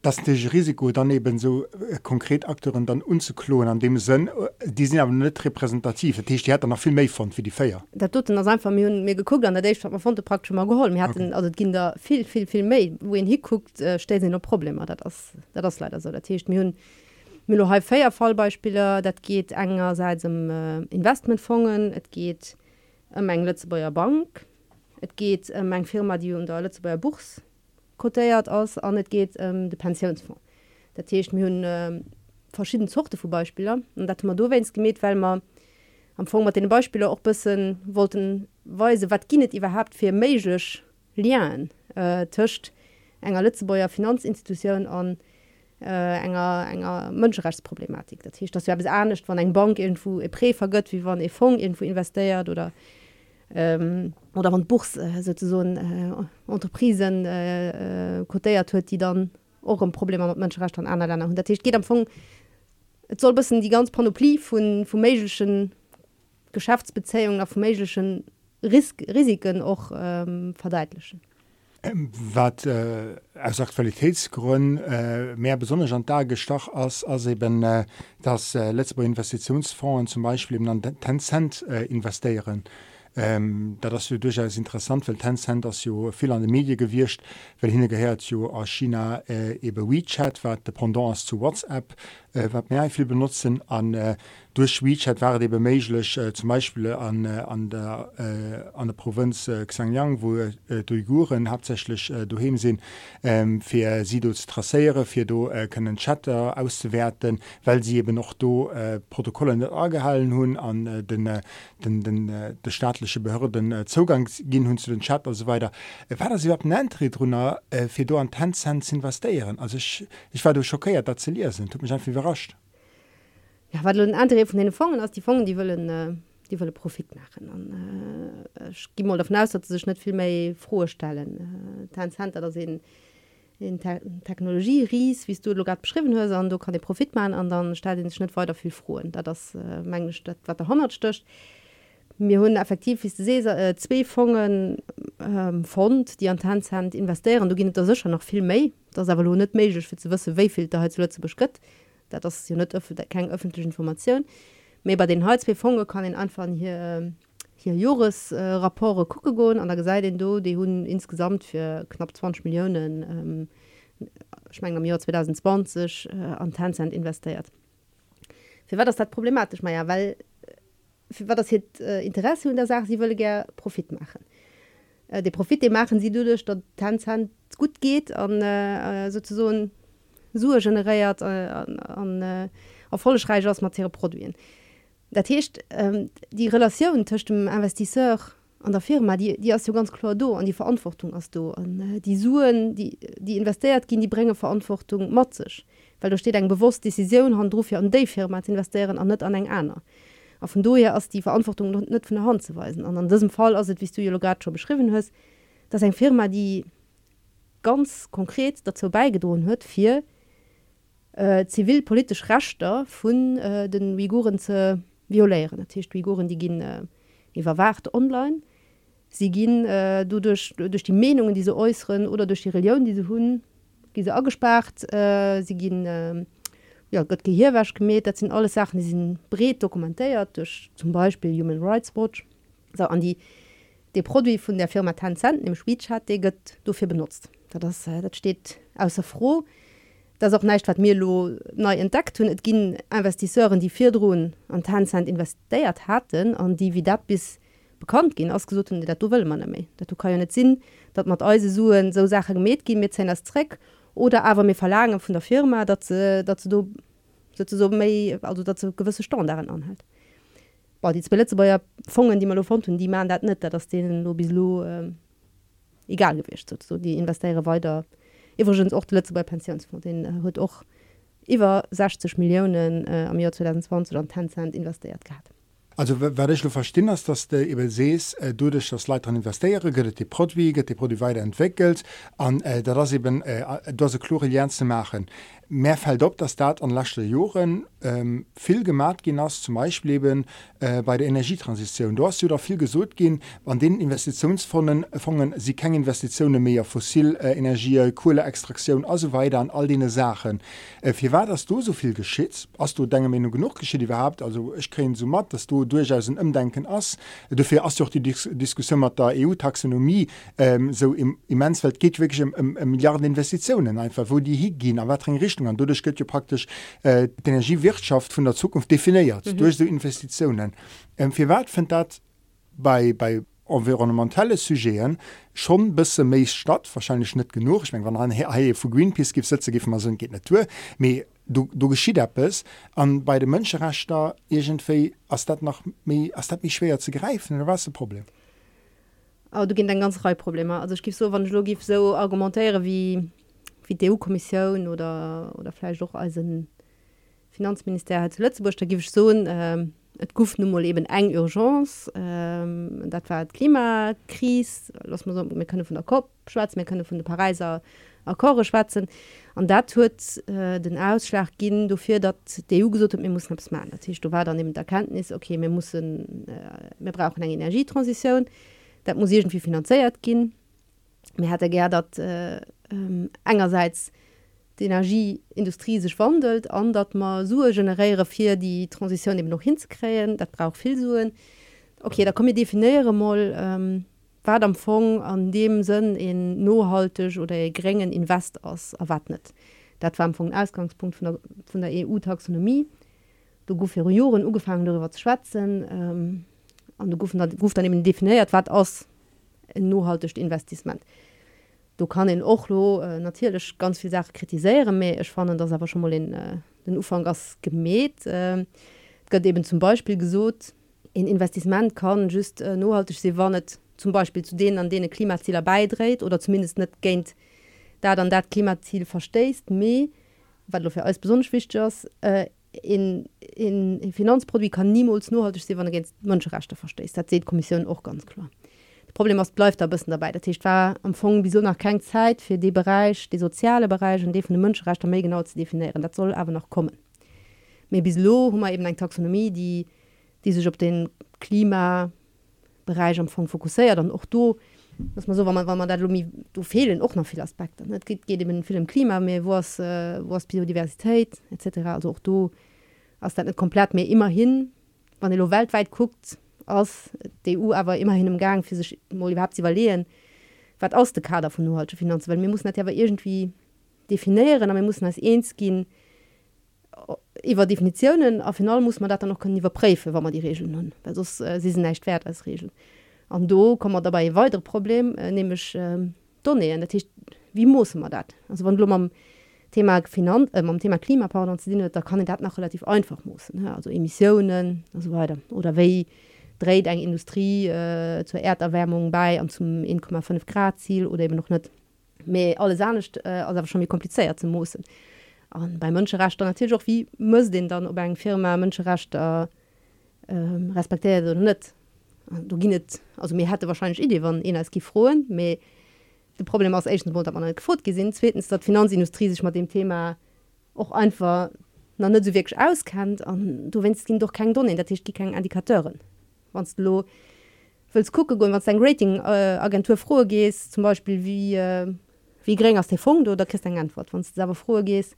Das Risiko daneben so äh, konkret Akteuren dann unzuklonen an dem Sinn äh, die sind aber nicht repräsentativ. Die hat noch viel mehr von für die Feier. Da tut einfach mir, mir geguckt an der von der praktisch mal geholt. Mir hatten okay. also Kinder viel viel viel mehr. Wo ihn hier guckt äh, stellt sie nur Probleme. Das das leider so. Der Tisch mir Feier Fallbeispiele dat geht engerseits im äh, Investmentfongen es geht um eng Lützebauer Bank. Es geht um eng Firma die unter Lützebauer Buchs kotéiert ass an net geht ähm, de Pensionsfonds. Dat techt mir hunn äh, verschieden Zochte vu Beispieler an dat man do wenns gemet, weil man am Fong mat den Beispieler och bëssen wollten Weise wat ginet iwwerhaft fir méiglech Lien äh, töcht enger Lützebauer Finanzinstitutionioun an äh, enger enger Mënscherechtsproblematik. Dat hicht dat ja bis anecht wann eng Bank irgendwo e pré vergëtt, wie wann e Fong irgendwo investiert oder ähm, oder van Buchs äh, äh, Unterprisen äh, äh, kotéiert huet, die dann auch ein Problem mit Menschenrecht an anderen Ländern. Das geht am Anfang, es soll bisschen die ganz Panoplie von méschen Geschäftsbeziehungen auf méschen Risiken auch ähm, verdeitlichen. Ähm, wat äh, aus Aktualitätsgrund äh, mehr besonders an dargestach als als eben äh, das äh, letzte Investitionsfonds zum Beispiel an Tencent äh, investieren. Ähm, da das durchaus interessant weil Tencent das jo viel an de Medi gewircht weil hingehört jo aus China äh, eben WeChat war Dependance zu WhatsApp äh, wat mehr viel benutzen an äh, durch WeChat war eben möglich äh, zum Beispiel an, äh, an, der, äh, an der Provinz äh, Xinjiang, wo äh, die Uiguren hauptsächlich äh, daheim sind, ähm, für sie zu tracieren, für do, äh, können Chatter auszuwerten, weil sie eben noch do, äh, Protokolle nicht angehalten haben, an äh, den, äh, den, den, äh, den staatlichen Behörden äh, Zugang gehen haben zu den Chat und so weiter. Äh, war das überhaupt ein Eintritt drunter, äh, für do an Tencent zu investieren? Also ich, ich war schockiert, dass sie leer sind. Tut mich einfach überrascht ja, weil andere von den Fongen aus die Fongen die wollen äh, die wollen Profit machen und, äh, gi mal davon aus, dass sich nicht viel mehr vorstellen äh, sehen in Te Technologie ries wie du gerade beschrieben hast und du kann den Profit machen und dann stellt den Schnitt weiter viel frohen da das äh, meine Stadt war der 100 stöcht mir hunn effektiv ist Seser äh, zwee Fongen ähm, Fond, die an Tanzhand investieren. Du ginnet der secher noch viel méi, das awer lo net méigch fir ze wësse wéifil der he zuletze beschritt, dat das hier net keg öffentlichen Informationun. méi bei den Holzwe Fonge kann den anfangen hier hier Joris äh, rapporte kucke goen an der gesäit den do déi hunn insgesamt fir knapp 20 Millionen ähm, schmeng am Jahr 2020 äh, an Tanzhand investiert. Fir war das dat problematisch meier, ja, weil war das jetzt äh, Interesse und der sagt sie würde gerne Profit machen. Äh, de Profit den machen sie durch dort Tanzhand gut geht an äh, sozusagen Sue generiert äh, an, äh, erfolreich aus Materie produzieren Dat heißt, ähm, die relation zwischen dem Investisseur an der Firma die die hast du ganz klar do an die Verantwortung hast du an äh, die Suen die die investiert gehen die bringen Verantwortung matzig weil du steht eng bewusst Entscheidung handruf ja an die Firma zu investieren an net an eng einer. Von du her hast die Verantwortung nicht von der Hand zu weisen. An an diesem Fall also wie du gerade schon beschrieben hast dass ein Firma die ganz konkret dazu beigedrohen hört für äh, zivilpolitisch rachter vun äh, den Uiguren ze violéieren. Uiguren die gin äh, überwacht online. Sie gin äh, du durch, durch die Menungen diese äußeren oder durch die Religion diese hun diese angespart äh, sie gin äh, ja gött Gehirwäsch gemäht dat sind alle Sachen die sind bret dokumentéiert durch zum Beispiel Human Rights Watch. So an die de Produkt von der Firma Tanzanten im Schweiz hat gött dafür benutzt. Das äh, das steht außer froh. Das auch nicht wat mir lo neu entdeckt hun et ginn Investisseuren die vier drohen an Tanzhand investiert hatten an die wie dat bis bekannt gin ausgesucht dat du will man dat du kann ja net sinn dat mat euse suen so sache gemet gin mit seiner Streck und oder aber mir verlagen von der Firma dat ze dat ze so méi also dat ze gewisse Standarden anhält. Dieletze beier Fongen die mal von hun die man dat net dats denen lo bis lo äh, egal gewicht so die investiere weiter. Iwwergens och letze bei Pensionsfonds den huet och iwwer 60 Millionen äh, am Jahr 2020 an 10 Cent investiert gehabt. Also ich du verstehen dass der eben sees äh, du dich das Leiter investiere gehtt die Produkt die Produkt weiterentwickelt an äh, das eben äh, chlore zu machen. Mehr op dass dat an lachte Joren ähm, viel gemacht hast zum Beispiel eben äh, bei der Energietransition. Du hast da viel gesucht gehen an den Investitionsfonden fangen sie keine Investitionen mehr fossilenergie äh, Kohleextraktion also weiter an all die Sachen. Äh, wie war das du so viel geschickt hast du deine Meinung genug geschieht überhaupt? Also ich kriege so matt dass du durchaus ein Umdenken hast. Dafür hast du auch die Dis Diskussion mit der EU-Taxonomie ähm, so im immensfeld geht wirklich um, um, um Milliarden Investitionen einfach wo die hier gehen aber Richtung Richtung an dudech gëtt je praktisch äh, d'Energiewirtschaft vun der Zukunft definiiert mhm. durch so Investitionen. Ähm, fir wat find dat bei, bei environnementale Sugéen schon bësse méich statt wahrscheinlich net genug. Ich mein, wann an hey, vu Greenpeace gibt Sätze gif so geht Natur. Me, du, du geschieht es an bei de Mënscherechter egentéi ass dat nach ass dat mich schwer ze greifen was Problem. Oh, du ginn en ganz Reihe Probleme. Also ich gif so wann Logif so argumentéiere wie wie die EU-Kommission oder oder vielleicht auch als ein Finanzminister hat Lüemburg da gibt so ähm, Guft nun eben eng Urgence ähm, dat war Klimakris los man so, können von der Kopf schwarz mir können von der Pariser Akkorre schwatzen. An dat tut äh, den Ausschlag gehen dafür dat die EU gesagt mir muss machen. Natürlich du war dann eben der Erkenntnis okay wir müssen äh, wir brauchen eine Energietransition. Dat muss irgendwie finanziert gehen. Mir hat er ger dat äh, ähm, engerseits die Energieindustrie sich wandelt an dat man Sue generiere fir die Transition eben noch hinzukräen, dat braucht viel Suen. Okay, da komme ich definiere mal ähm, war am Fong an dem Sinn in nohaltig oder geringen Invest aus erwartet. Dat war vom Ausgangspunkt von der, von der EU-Taxonomie. Du go für Joen ugefangen darüber zu schwatzen ähm, du gouf dann eben definiert wat aus nohaltig Investment du kann in ochlo äh, natürlich ganz viel Sache kritisieren mehr ich fand das aber schon mal in äh, den Ufang gas gemäht äh, eben zum Beispiel gesucht in Investment kann just äh, nohaltig sie wannnet zum Beispiel zu denen an denen Klimaziele beidreht oder zumindest nicht geint da dann dat Klimaziel verstehst me weil du für alles besonders wichtig ist, äh, in, in, in Finanzprodukt kann niemals nohaltig se wann Mënscherechtchte verstehst. dat se Kommission auch ganz klar Problem was läuft da bisschen dabei. Der Tisch war am Anfang wieso noch kein Zeit für die Bereich die soziale Bereich und die von den Menschenrechte mehr genau zu definieren. Das soll aber noch kommen. Mir bis lo haben wir eben eine Taxonomie die die sich auf den Klimabereich am Anfang fokussiert. Dann auch du dass man so wenn man wenn man da du fehlen auch noch viele Aspekte es geht, geht eben viel im Klima mehr was äh, was Biodiversität etc also auch du hast dann komplett mehr immerhin wann du weltweit guckt aus der EU aber immerhin im Gang für sich überhaupt sie überlegen was aus der Kader von nur Finanz weil wir muss ja aber irgendwie definieren aber wir müssen als eins gehen. Über Definitionen auf final muss man da dann noch überprüfen wenn man die Regeln haben weil sonst, äh, sie sind nicht wert als Regeln und do kommen wir dabei weitere Problem äh, nämlich äh, Donne wie muss man das? Also wenn du am Thema Finanz äh, am Thema Klimapart da kann das noch relativ einfach muss also Emissionen und so weiter. Oder wie dreht eng Industrie äh, zur Erderwärmung bei und zum 1,5 Grad Ziel oder eben noch nicht mehr alles ernst äh, also schon wie kompliziert zu muss und bei Mönscherecht natürlich auch wie muss den dann ob eng Firma Mönscherecht äh, äh, respektiert oder nicht? Du ginet also mir hatte wahrscheinlich Idee wann en als gefroren me de Problem aus Asian Bund man gefot gesinn zweitens dat Finanzindustrie sich mal dem Thema auch einfach net so wirklich auskennt. An du wennst ihn doch kein Don in der Tisch die keinen Indikateuren wann lo willst gucke go was dein Rating äh, Agentur froh gehst zum Beispiel wie äh, wie gering aus der Funk oder christ Antwort. Wann selber froh gehst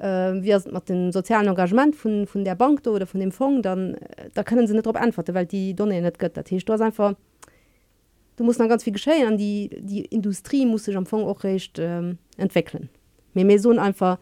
äh, wie mit den sozialen Engagement von von der Bank oder von dem Fond dann da können sie nicht darauf antworten weil die Donne nicht gött du hast einfach du musst dann ganz viel geschehen an die die Industrie muss sich am Fond auch recht äh, entwickeln. Mir mir so einfach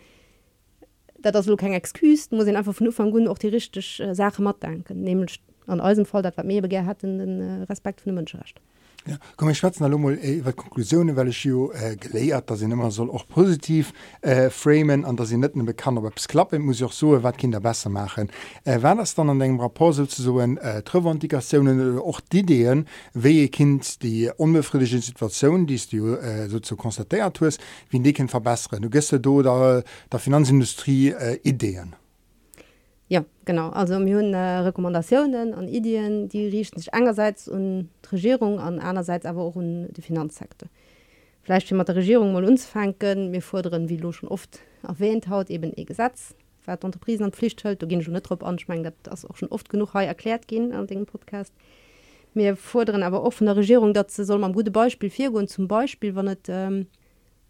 da das lo kein Exkus muss einfach von Anfang auch die richtig äh, Sache matt denken nämlich die an äem Fall dat wat mé begehr hat den äh, Respekt vun Mënscherecht. Ja, kom ich schwatzen iwwer Konklusionune well ich jo äh, geléiert, dat sinn immer soll och positiv äh, framen an der sie net bekannt op klappen muss auch so wat Kinder besser machen. Äh, wenn das dann an engem Raposel zu soen äh, Trevantikationen och die Ideenn, wéi Kind die unbefriedigschen Situationen, die du äh, so zu konstatiert hues, wie deken verbeeren. Du gest du da der Finanzindustrie äh, ideen. Ja genau. Also hun äh, Rekommandationen an Ideen die riechen sich einerseits und Regierung an einerseits aber auch in die Finanzsekte. Vielleicht wie man der Regierung mal uns fangen wir fordern wie du schon oft erwähnt haut eben e Gesetz Unterprisen an Pflicht hält. Du gehen schon net trop anschmeng dat das auch schon oft genug erklärt gehen an den Podcast. Mir forderen aber offene Regierung dat ze soll man gute Beispiel vier und zum Beispiel wann net ähm,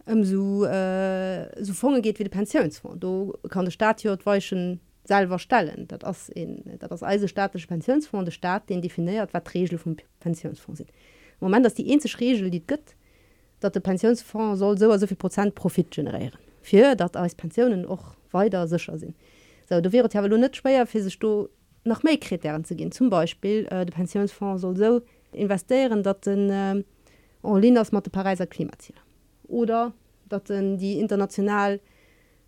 um so äh, so vorne geht wie de Pensionsfonds. Du kann der Staat weichen selber stellen. Dat in dat das also staatliche Pensionsfonds der Staat den definiert wat Regel vom Pensionsfonds sind. Moment dass die einzige Regel die gött dat der Pensionsfonds soll so so viel Prozent Profit generieren. Für dat als Pensionen auch weiter sicher sind. So wäre ja nicht schwer für du nach mehr Kriterien zu gehen. Zum Beispiel äh, der Pensionsfonds soll so investieren dat den äh, aus Mathe Pariser Klimaziele oder dat die international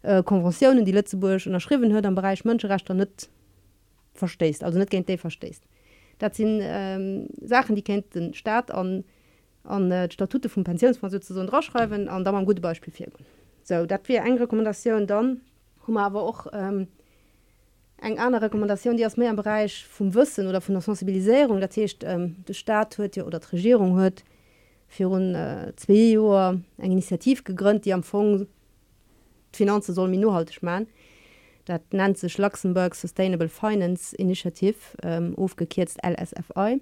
äh, Konventionen die Lettzeburg unterschrieben hört am Bereich Mönscherecht nicht verstehst also nicht kennt verstehst. Dat sind ähm, Sachen die kennt den Staat an an äh, Statute vom Pensionsfonds rausschreiben an da man gute Beispiel für so dat wir eng Rekommandation dann. Aber auch ähm, eng andere Rekommandation die aus mehr im Bereich vom Wissen oder von der Sensibilisierung der Tisch ähm, der Staat hört ja oder die Regierung hört für äh, zwei Uhr eng Initiativ gegründet die am Fonds Finanze soll mir nurhaltig man dat nennt sich Luxemburg Sustainable Finance Initiative ähm, aufgekehrt LSFI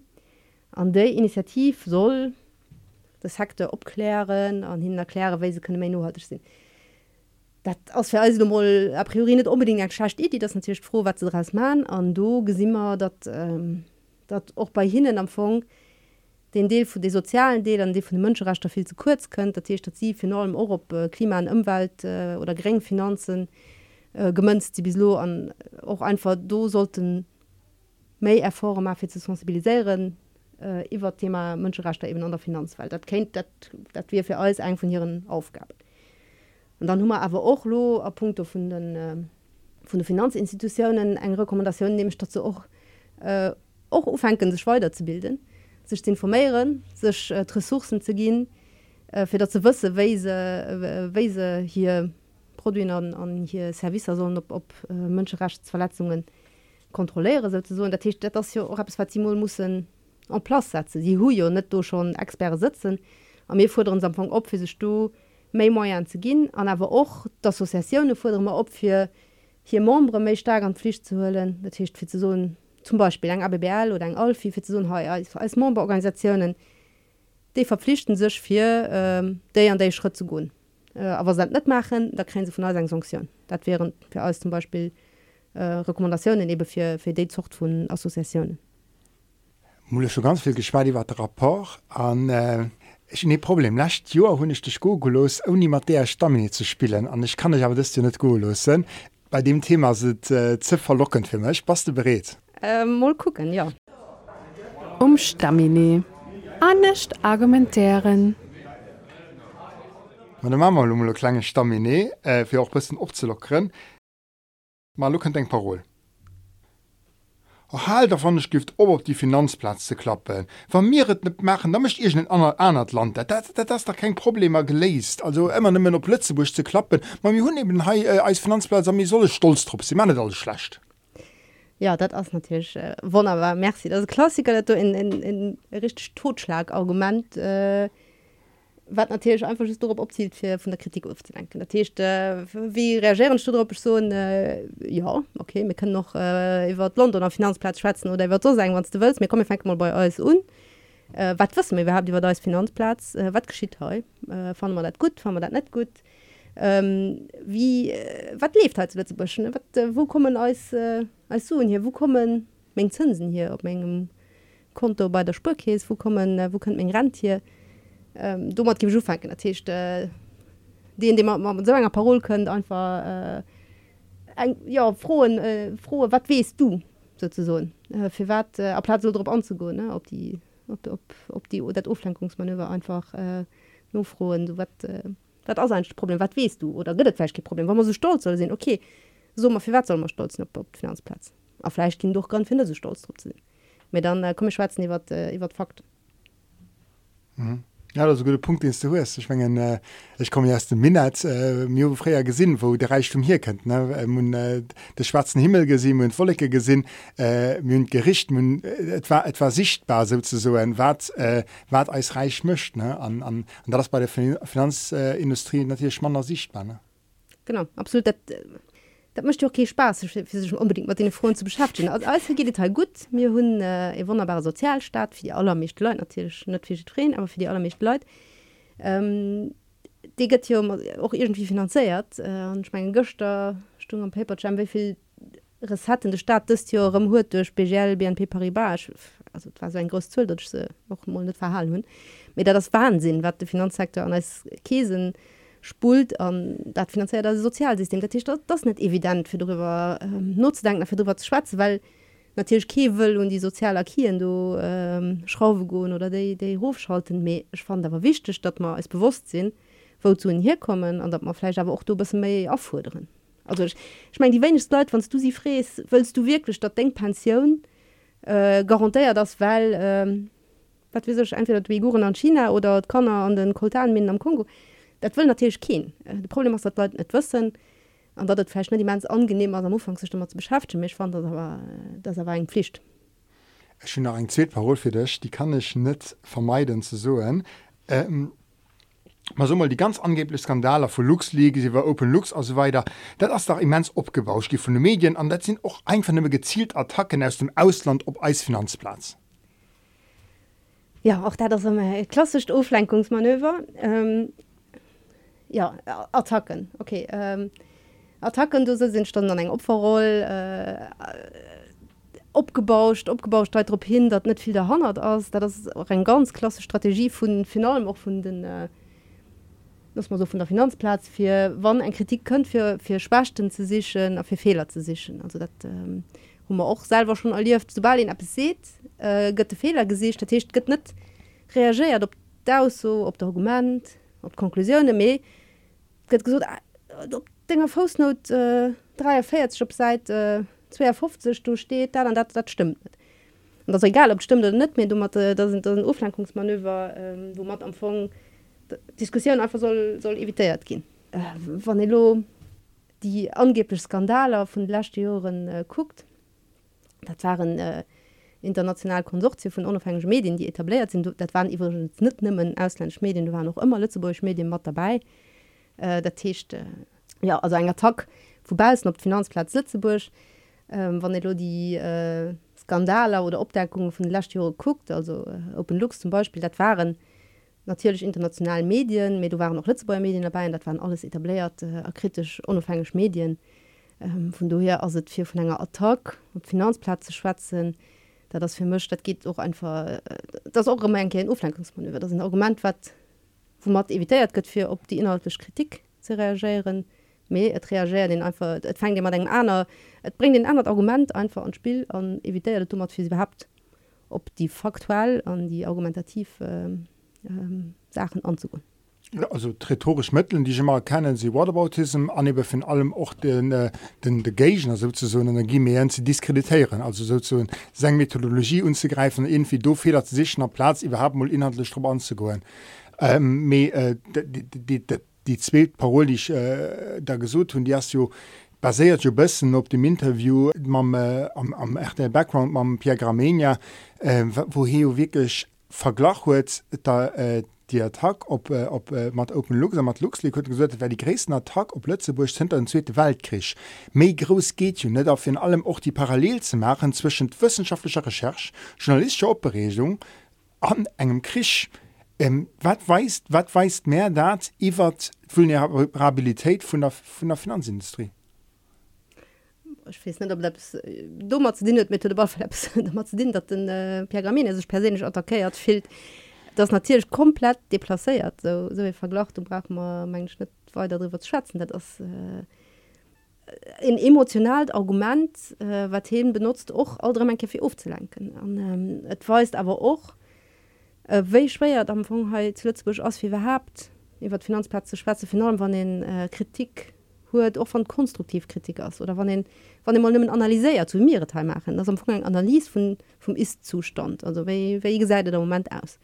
an der Initiativ soll das Hekte abklären an hin erklären weil sie können nur haltig sind dat aus mal a priori nicht unbedingt erschafft die das natürlich froh was sie daraus machen. An du gesinn immer dat ähm, dat auch bei hinnen am Fong die den Deel vu de sozialen Deel an de vu de Mënscherechter viel zu kurz könnt dat dat sie final im Europa äh, Klima an Umwelt äh, oder gering Finanzen äh, gemënzt die bislo an auch einfach do sollten méi erfor mafir zu sensibiliseieren äh, iwwer Thema Mënscherechter eben an der Finanzwelt. Dat kennt dat dat wir fir alles eng von ihren Aufgaben und dann hummer aber auch lo a Punkte von den äh, von den Finanzinstitutionen eng Rekommandation nämlich dazu auch äh, auch aufhängen sich weiter zu bilden sich zu informieren sich äh, Ressourcen zu gehen äh, für dazu wissen weise weise hier Produkte an, an hier Service sondern ob, ob äh, Menschenrechtsverletzungen kontrolliere so der Tisch das ja auch muss an Platz setzen. Die hu nicht durch schon Expert sitzen. An mir vor uns Anfang op für sich du méi Maier ze ginn, an awer och d'Assoziioune fuder ma op fir hier Mombre méi stark an Pflicht zu hëllen, Dat hicht fir ze soen zum Beispiel eng ABBL oder eng Alfi fir so als Mombeorganisaioen déi verpflichten sech fir ähm, déi an déi Schritt zu gonn. Äh, aber se net machen, da kre se vun als eng Sanktion. Dat wären fir alles zum Beispiel äh, Rekommandaationen ebe fir fir déi zocht vun Assoziioen. Mule schon ganz viel geschwadi wat rapport an äh, Ich ne Problem lacht Jo hunn ich dich golos uni mat der Stammi zu spielen an ich kann ich aber das dir net go losen. Bei dem Thema se äh, ze verlockend für mech was du berät. Äh, mal gucken ja. Umstamine. Annecht argumentieren. Meine Mama lummel kleine Stamine äh, fir auch bisssen opzelockeren. Mal lu eng Parol. Hal davon gift ob op die Finanzplatz ze klappen. Wa miret net machen, da mischt ich den an anert Land. Das, das, das, da kein Problem geleest. Also immer nimmen op Plötzebusch ze klappen. Ma mir hun eben hey, äh, als Finanzplatz mir solle stolz trop. Sie man alles schlecht. Ja dat ass natürlich äh, wonnerbar Merci. Das Klassiker dat du in, in, in rich totschlagargument äh, wat natürlich einfach darauf opzielt für von der Kritik aufzudenken. Der Tisch äh, wie reagieren du darauf so äh, ja okay wir können noch äh, über London auf Finanzplatz schwätzen oder wird so sagen wann du willst. Mir komme mal bei alles un äh, wat wissen wir wir haben über da Finanzplatz? Äh, wat geschieht he äh, fand man dat gut? Fand man dat net gut? äh, ähm, wie äh, wat lebt halt letzte bisschen äh, wo kommen als äh, als so hier? Wo kommen Menge Zinsen hier auf engem Konto bei der spurkäse wo kommen äh, wo könnt mein Rand hier? Ähm, du hat fangen dercht äh, den dem man, man so langer Parol könnt einfach äh, ein, ja frohen äh, frohe wat west du sozusagen? Äh, für wat äh, Platz so drauf anzugehen ne? ob die ob, ob, ob die oder Auflenkungsmanöver einfach äh, nur frohen so wat äh, dat aus ein Problem. Wat west du? Oder gëtt Problem. Wann man so stolz soll sinn okay. So man fir wat soll man stolz op Finanzplatz? A Fleisch kind doch ganz finde so stolz op sinn. Mir dann äh, komme schwarzen iwwer iwwer fakt mhm. Ja, das gute Punkt den du hast. Ich, mein, äh, ich komme erst im Minat äh, mir freier gesinn wo der Reichtum hier kennt ne? Ähm, äh, der schwarzen Himmel gesehen und volke gesinn äh, Gericht mun, äh, etwa etwa sichtbar so so ein wat äh, wat als reich mischt ne? An, an, an das bei der Finanzindustrie natürlich schmanner sichtbar ne? Genau absolut. Dat, dat möchte auch okay Spaß unbedingt mit den Frauen zu beschäftigen. Also alles geht total gut. Mir hun äh, wunderbare Sozialstaat für die aller mich Leute. Natürlich nicht viel drehen aber für die aller mich Leute. Ähm, die geht hier auch irgendwie finanziert. Äh, und ich meine Göster Stung am Paper wie viel Res hat in der Stadt des Jahrem hue durch BGL BNP Paribas. Also war so ein groß Zoll so, auch nicht verhalen hun mit das Wahnsinn wat der Finanzsektor an als Käsen äh, spult an dat finanziell das Sozialsystem das, das, nicht evident für darüber ähm, nutzendenken dafür darüber zu schwatzen weil natürlich Kevel und die soziale Kien du ähm, Schraube gehen oder die, die Rufschalten mehr ich fand aber wichtig dass man als bewusst sind wozu hier kommen und man vielleicht aber auch du bist mehr auffordern. Also ich, ich meine die wenigsten Leute wenn du sie fräst willst du wirklich statt Denkpension äh, garantiert das weil ähm, wie sech entweder Uiguren an China oder Kanner an den Koltanminen am Kongo. Dat will natürlich kein. Äh, de Problem ist dat Leute net wissen an dat vielleicht die mans angenehm am Umfang sich zu beschäftigen mich fand das aber das war ein Pflicht. schon nach ein Parol für dich die kann ich net vermeiden zu soen. Ähm, mal so mal die ganz angeblich Skandale von Lux liegen sie war Open Lux also weiter das ist doch immens abgebauscht die von den Medien an das sind auch einfach immer gezielt Attacken aus dem Ausland ob Eisfinanzplatz ja auch da das klassisch Auflenkungsmanöver ähm, ja attacken. Okay ähm, attacken du sind stand an eng opferroll äh, opgebauscht opgebauscht darauf hin dat net viel der han aus da das auch ein ganz klasse Strategie von finalem auch von den äh, dass man so von der Finanzplatz für wann ein Kritik könnt für für Spachten zu sich für Fehler zu sich also dat ähm, man auch selber schon erlieft sobald den seht äh, gö Fehler gesicht statistisch gö net reagiert ob da so ob der Argument ob Konklusion mehr gëtt gesot Dinger Fostnot äh, 34 op seit äh, 250 du steht da dann dat dat stimmt net. Und das egal ob stimmt net mehr du hatte da sind ein Uflankungsmanöver ähm, wo man am Anfang Diskussion einfach soll soll evitiert gehen. Äh, Vanello die angeblich Skandale von Lastioen äh, guckt dat waren äh, international Konsortie von unabhängigen Medien die etabliert sind. Dat waren nicht nimmen ausländsch Medien waren noch immer Lützeburg Medien mit dabei. und äh, der Techte. Äh, ja also enger Tag ist op Finanzplatz Lützeburg, ähm, wann die äh, Skandale oder Obdeckungen von Lasttüre guckt, also äh, Open Lux zum Beispiel, das waren natürlich internationale Medien, mit du waren noch Lützeburger Medien dabei, das waren alles etabliert, äh, kritisch unabhängig Medien. Ähm, von daher also vier von einer Attack und Finanzplatz zu schwatzen, da das für mich das geht auch einfach das auch immer ein Auflenkungsmanöver das ist ein Argument was wo mat eviiert gëtt fir op die inhaltlich Kritik ze reagieren mé et reagieren den einfach et fängt immer eng aner et bringt den anderen Argument einfach an Spiel an eviiert du mat fir überhaupt op die faktuell an die argumentativ ähm, ähm, Sachen anzugun. Ja, also rhetorisch Mëtteln, die immer kennen sie Waterbautism aniwwer vun allem och den äh, den Degagner so Energiemeen ze diskreditieren, also so seg Methodologie unzugreifen, irgendwie do fehler sichner Platz iwwer haben mal inhaltlich Stro anzugoen ähm, äh, die zweet parolich äh, da gesot hun die as jo baséiert jo bëssen op dem Interview mam äh, am, am echter Background ma Pierre Gramenia äh, wo hio wirklich verglach huet da äh, die Attack op op mat Open Lu mat Luxli hun gesott, wer die ggréessen Attack op Plötzeburg hinter den Zweite Weltkrich. méi gros geht hun net auf in allem och die parallel ze machen zwischen wissenschaftlicher Recherch, journalistischer Operregung an engem Krisch. Ähm, wat weist wat weist mehr dat iwwer Vulnerabilität vun der vun der Finanzindustrie? Dommer ze dinnet mit den dat den äh, Pergamin sech persinnig attackéiert filt das natürlich komplett deplacéiert so, so verglacht und bra man meng Schnitt weiter darüber zu schätzen dat das äh, in emotionalt Argument äh, wat hin benutzt och andere mein Kaffee aufzulenken. An ähm, et weist aber auch, äh, wéi schwéiert am Fongheit Lützburg ass wie überhaupt? Iwwer Finanzplatz Finanzplätze schwarze final wann den äh, Kritik huet och van konstruktivkritik ass oder wann wann den mal nimmen analyséier zu mir teil machen. Das am eng Analyse vu vom istzustand. Also wéi gesäide der moment aus?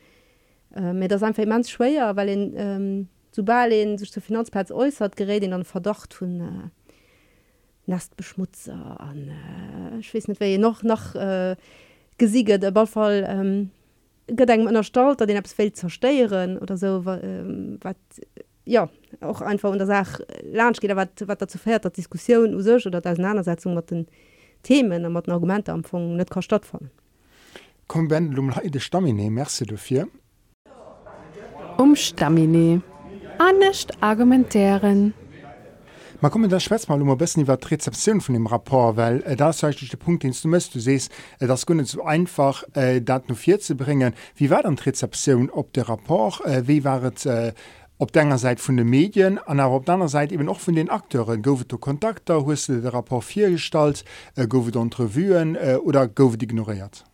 Äh, das einfach mans schwéier weil en ähm, zu Zubalen sech der Finanzplatz äußert gerät in an verdacht hun äh, Nastbeschmutzer an äh, schwi noch noch äh, gesieget der Ballfall ähm, gedenken der Stadt den abs Feld zersteieren oder so ähm, wat ja auch einfach unter Sach Lsch geht wat wat dazu fährt der Diskussion us oder der Auseinandersetzung mit den Themen mat Argumente amfang net kann stattfannen. Kom ben lum de Stamine Merze dofir. Um Stamine. Annecht argumentieren. Man kommen der Schweiz mal um bessen iwwer Rezeption von dem rapport well äh, das heißt, der Punkt den du mest du sest äh, das gonne so einfach äh, dat nur 4 zu bringen. Wie war dann Rezeption op der rapport äh, wie waret äh, op denger Seite vun de Medien an aber op deiner Seite eben auch von den Akteuren goufet du Kontakter huste der rapport 4 gestalt äh, goufet d'entrevuen äh, oder goufet ignoriert.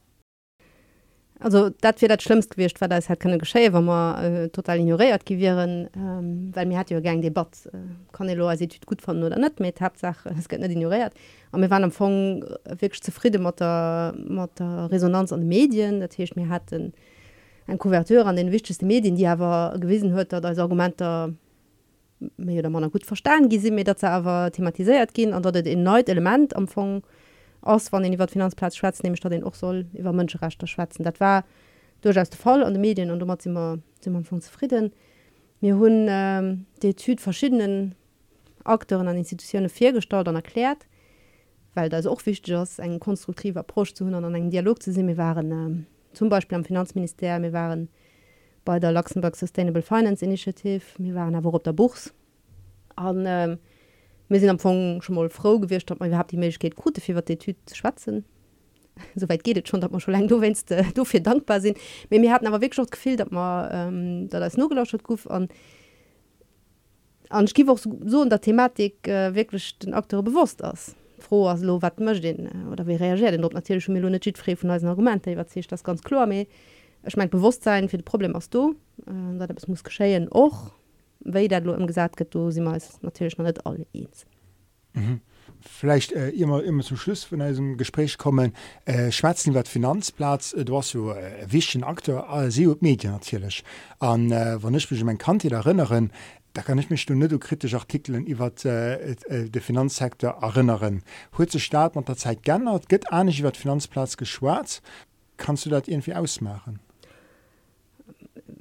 Also dat fir dat schlimmst gewichtcht, war das hat keine Gesche, wo man äh, total ignoriert gewieren, ähm, weil mir hat ja gang Debat äh, kann lo gut von oder net mit Hauptsache es net ignoriert. Aber wir waren am Fong wirklich zufrieden mit der, der Resonanz an Medien, dat heißt, mir hat ein Kuverteur an den wichtigsten Medien, die aber gewesen hue, dat als Argumenter oder man gut verstanden gi mir dat aber thematisiert gin an dat den neu Element am Fong, ass wann den iwwer Finanzplatz schwätzen nämlich dat den och soll iwwer Mënscherechter schwätzen. Dat war durchaus Fall an de Medien und mat immer man vu zufrieden. Mir hunn ähm, de Süd verschiedenen Akteuren an institutionelle Viergestalt an erklärt weil da auch wichtig ist eng konstruktiver Prosch zu hun an eng Dialog zu sehen. Wir waren ähm, zum Beispiel am Finanzminister wir waren bei der Luxemburg Sustainable Finance Initiative wir waren aber op der Buchs. An ähm, mir sind am Anfang schon mal froh gewircht ob man überhaupt die Möglichkeit gute für die Tü schwatzen. Soweit geht es schon dass man schon lange du wennst äh, du für dankbar sind. Mir wir hatten aber wirklich schon gefehlt dass man ähm, da das nur gelauscht gut und an gebe auch so in der Thematik äh, wirklich den Akteur bewusst aus froh als lo wat möchte den oder wie reagiert denn? Ob natürlich schon Melone frei von Argumente Argumenten ich das ganz klar. Mehr ich mein Bewusstsein für das Problem aus du. Äh, das muss geschehen auch. Dat lo im gesagt get du si natürlich noch net alle eens. Mhm. Vielleicht äh, immer immer zum Schluss von diesem Gespräch kommen. Äh, Schwarzen wird Finanzplatz? Äh, du hast so äh, wichtigen Akteur äh, Medien natürlich. An äh, wann ich mich mein Kante erinnern da kann ich mich du nicht kritisch Artikeln über äh, äh, den Finanzsektor erinnern. Heute Staat man der Zeit gerne geht eigentlich wird Finanzplatz geschwarz kannst du das irgendwie ausmachen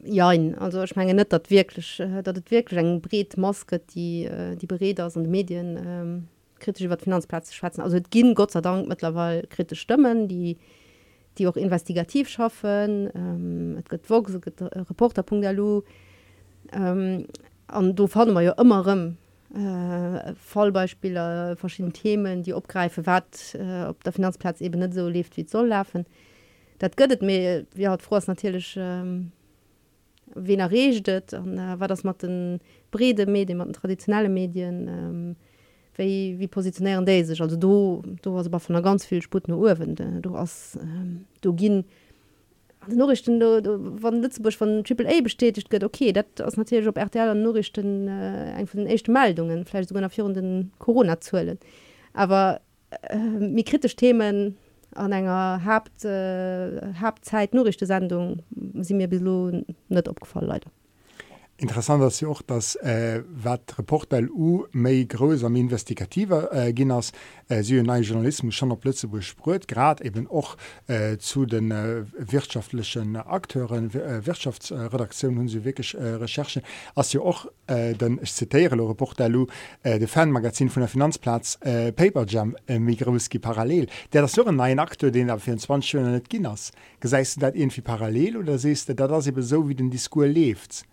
ja also ich meine net dat wirklich äh, wirklich eng bret maske die äh, die bereder aus und medien ähm, kritisch über finanzplatz schwatzen also gehen gott sei dank mittlerweile kritisch stimmen die die auch investigativ schaffen. Ähm, gibt Vox, gibt reporter.lu an ähm, du fahren wir ja immer im äh, Fallbeispiele verschiedene Themen die opgreife wat äh, ob der Finanzplatz eben nicht so lebt wie soll laufen. Dat göttet mir wie hat vor natürlich ähm, wen er erredet an äh, war das mat den brede Medien man traditionelle Medien ähm, wie, wie positionieren dé sech? Also du du was aber von der ganz viel Sputen Urwende du hast ähm, du ginn Norrichten van Lützeburg von Triple A bestätigt gött okay dat ass natürlich op RTL an Norrichten äh, eng von den echte Meldungen vielleicht sogar führenden Corona zuelen aber äh, mir kritisch Themen an enger habt äh, habt Zeit nurrichte Sendung sie mir bis net opgefallen leider Interessant dass sie auch das äh, wat Reportel U méi grösam investigativer äh, ginnners äh, Journalismus schon op Plätze besprüt grad eben auch äh, zu den äh, wirtschaftlichen Akteuren äh, Wirtschaftsredaktionen hun sie wirklich äh, Recherchen as sie auch äh, den zitiere Reportel U äh, de Fanmagazin von der Finanzplatz äh, Paper Jam äh, Migrowski parallel. Der das so ein Akteur den er 24 net Ginners geseist dat irgendwie parallel oder sest du da das so wie den Diskur lebt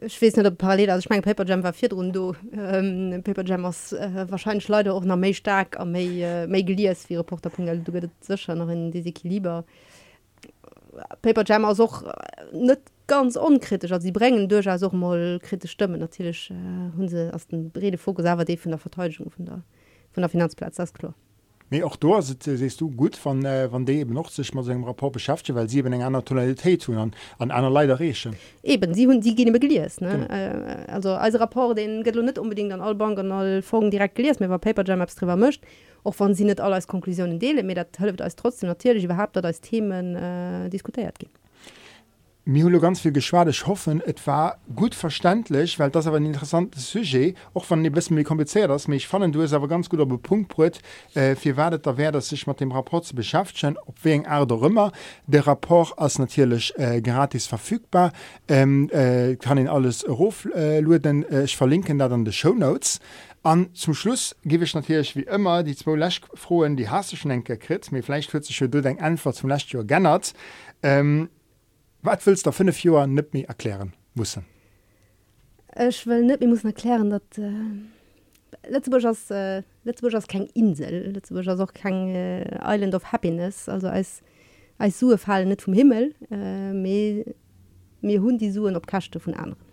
ich weiß nicht parallel also ich mein paper Jam war vier und du ähm, Paperjam was äh, wahrscheinlich leider auch noch mehr stark am äh, geliers für Reporter du sicher noch in diese lieber paper Jam auch nicht ganz unkritisch also sie bringen durchaus auch mal kritisch Stimmen natürlich äh, hun sie aus den Rede Fokus aber die von der Verteuschung von der von der Finanzplatz das klar. Me auch do sest du gut van äh, wann de eben noch sech mat segem rapport beschäftfte, weil sie eng einer Tonalitéit hun an an einer Leiderrechen. Eben sie hun die gene begeliers äh, also als rapport den gët net unbedingt an all Banken all Fogen direkt geliers mir war Paperjam abs drüber mcht auch wann sie net alle als Konklusionen dele mir dat als trotzdem natürlich überhaupt dat als Themen äh, diskutiert gehen. Mir hole ganz viel geschwade ich hoffen es war gut verständlich weil das aber ein interessantes Sujet auch wenn ein bisschen mehr kompliziert ist. Mich fand du es aber ganz gut auf Punkt brut äh, für werdet da dass sich mit dem Rapport zu beschäftigen ob wegen er doch immer. Der Rapport ist natürlich äh, gratis verfügbar. Ähm, äh, kann ihn alles ruf äh, luden, äh, ich verlinken da dann die Show Notes. An zum Schluss gebe ich natürlich wie immer die zwei Lächfroen die hast du schon enke krit mir vielleicht wird sich du dein einfach zum Lächt gennert ähm, was willst du fünf Jahre nicht mir erklären muss ich will nicht ich muss erklären dass äh, Letzteburg ist, äh, Letzteburg ist kein Insel Letzteburg ist auch kein äh, Island of Happiness also als als Sue fallen nicht vom Himmel äh, mir hun die Suen op Kachte von anderen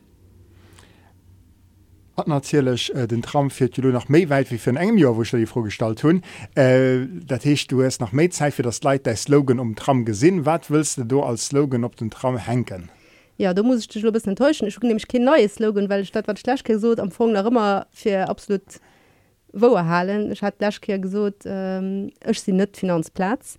hat natürlich äh, den Traum fir du nach méi weit wie fir engem Jahr woch die vorgestalt hunn äh, dat hecht du es nach méizeit fir das Leiit der Slogan um Tram gesinn wat willst du als Slogan op den Traum henken Ja du muss ich dich bis enttäuschen. Ich nämlich kein neues Slogan weil statt wat schlecht gesot am Fong nach immer fir absolut woerhalen ich hat Lachke gesot ähm, ich sie net Finanzplatz.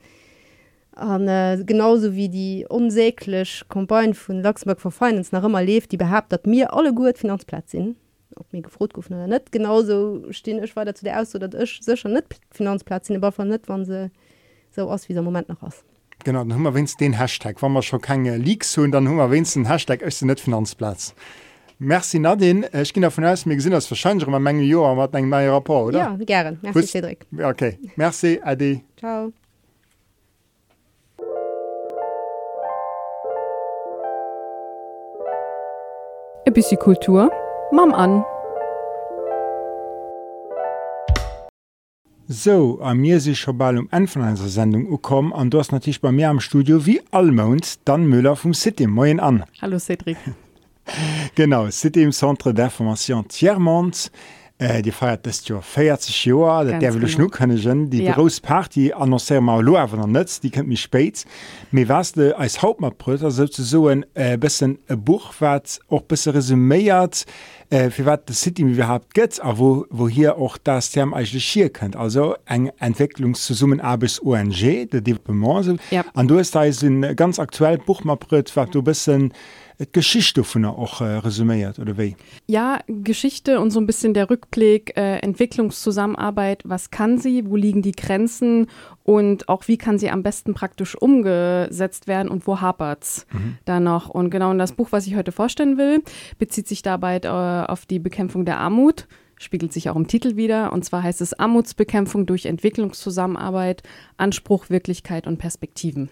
Und, äh, genauso wie die unsäglich Kompagne vun Luxemburg for Finance nach immer lebt die behauptet dat mir alle gut Finanzplatz sind. Ob mir gefrot gouf oder net genauso stehen ich weiter zu der aus dat ich sicher net Finanzplatz in von net wann se so aus wie moment noch aus. Genau dann hummer wennst den hashtag. Wann man schon keine Leaks hun dann hummer wenn den hashtag ist net Finanzplatz. Merci Nadine. Ich ging davon aus mir gesinn als verschschein Menge Jo mat eng mei rapport oder? Ja, gern Merci, okay. Merci Adi. Ciao. E bis Kultur Mam an. So a mir sich schon ball um en von einer Sendung ukom an du hast natürlich bei mir am Studio wie Allmond dann Müller vom City Moin an. Hallo Cedric. genau City im Centre d'Information Tiermont. äh, die feiert des Jo 40 Joer, dat derwille schnuckënnegen, Di ja. Gros Party annoncé ma Lower an nettz, die kennt mich spéits. méi was de als Hauptmatpröter se ze soen äh, bessen e Buch wat och besse resüméiert äh, fir wat de City wie wir habt gëtt, a wo, wo hier och das Term eigentlich hier könntnt. Also eng Entwicklungszusummen abes ONG, de Departement. Ja. An du ist da sinn ganz aktuell Buchmaprët, wat du bisssen et Geschichte vun er auch äh, resümiert oder wie? Ja, Geschichte und so ein bisschen der Rückblick, äh, Entwicklungszusammenarbeit, was kann sie, wo liegen die Grenzen und auch wie kann sie am besten praktisch umgesetzt werden und wo hapert's mhm. da noch? Und genau in das Buch, was ich heute vorstellen will, bezieht sich dabei äh, auf die Bekämpfung der Armut spiegelt sich auch im Titel wieder. Und zwar heißt es Armutsbekämpfung durch Entwicklungszusammenarbeit, Anspruch, Wirklichkeit und Perspektiven.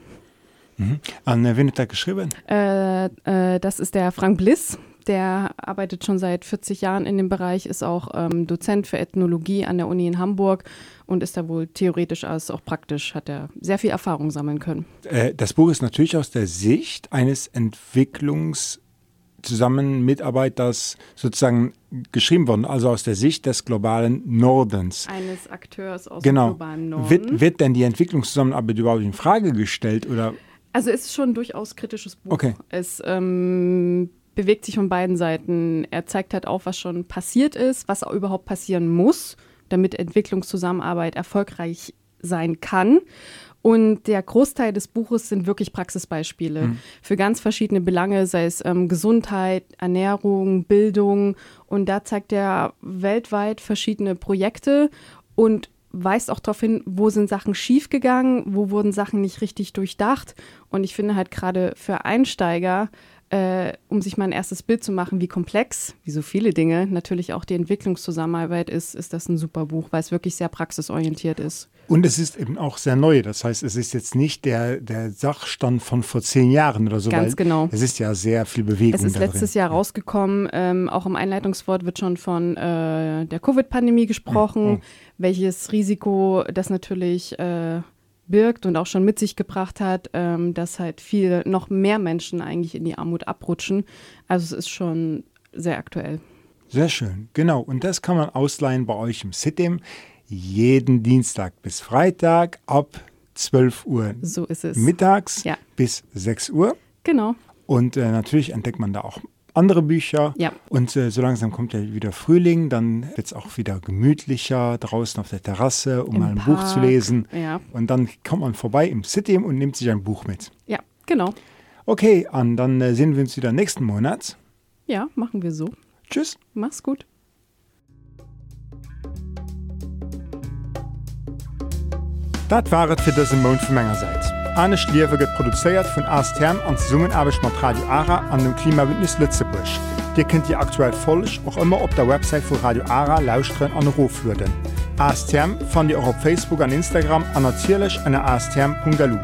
Mhm. An äh, wen hat er geschrieben? Äh, äh, das ist der Frank Bliss. Der arbeitet schon seit 40 Jahren in dem Bereich, ist auch ähm, Dozent für Ethnologie an der Uni in Hamburg und ist da wohl theoretisch als auch praktisch, hat er sehr viel Erfahrung sammeln können. Äh, das Buch ist natürlich aus der Sicht eines Entwicklungs- zusammen Mitarbeiters sozusagen geschrieben worden, also aus der Sicht des globalen Nordens. Eines Akteurs aus genau. dem globalen Norden. Wird, wird denn die Entwicklungszusammenarbeit überhaupt in Frage gestellt oder? Also es ist schon durchaus kritisches Buch. Okay. Es ähm, bewegt sich von beiden Seiten. Er zeigt halt auch, was schon passiert ist, was auch überhaupt passieren muss, damit Entwicklungszusammenarbeit erfolgreich sein kann. Und der Großteil des Buches sind wirklich Praxisbeispiele mhm. für ganz verschiedene Belange, sei es ähm, Gesundheit, Ernährung, Bildung. Und da zeigt er weltweit verschiedene Projekte und weist auch darauf hin, wo sind Sachen schiefgegangen, wo wurden Sachen nicht richtig durchdacht. Und ich finde halt gerade für Einsteiger, äh, um sich mal ein erstes Bild zu machen, wie komplex, wie so viele Dinge, natürlich auch die Entwicklungszusammenarbeit ist, ist das ein super Buch, weil es wirklich sehr praxisorientiert ist. Und es ist eben auch sehr neu. Das heißt, es ist jetzt nicht der, der Sachstand von vor zehn Jahren oder so. Ganz genau. Es ist ja sehr viel Bewegung. Es ist letztes Jahr rausgekommen. Ähm, auch im Einleitungswort wird schon von äh, der Covid-Pandemie gesprochen, mhm. welches Risiko das natürlich äh, birgt und auch schon mit sich gebracht hat, ähm, dass halt viele noch mehr Menschen eigentlich in die Armut abrutschen. Also es ist schon sehr aktuell. Sehr schön, genau. Und das kann man ausleihen bei euch im Sitem jeden Dienstag bis Freitag ab 12 Uhr so ist es. mittags ja. bis 6 Uhr. Genau. Und äh, natürlich entdeckt man da auch andere Bücher. Ja. Und äh, so langsam kommt ja wieder Frühling, dann wird es auch wieder gemütlicher draußen auf der Terrasse, um Im mal ein Park. Buch zu lesen. Ja. Und dann kommt man vorbei im City und nimmt sich ein Buch mit. Ja, genau. Okay, an dann äh, sehen wir uns wieder nächsten Monat. Ja, machen wir so. Tschüss. Mach's gut. Dat waret fir dëse Moun vu Mengegerseits. Anne Schliewe get produzéiert vun Astherm an Summen mat Radio Ara an dem Klimawindnis Lützebusch. Dir kennt Di aktuell folech och immer op der Website vu Radio Ara lausren an Rofwürden. Astherm fan Di auch op Facebook an Instagram annazierlech an astherm.galu.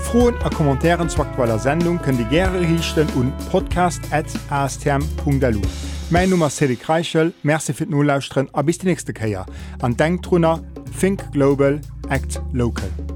Froen a Kommentaren zu aktueller Sendung kën Di gre richchten un podcast@astherm.lu. Mein Nummer Cedric Reichel, Merczifir Nulllausren a bis die nächste Käier. An Denktrunner Think Global, Act Local.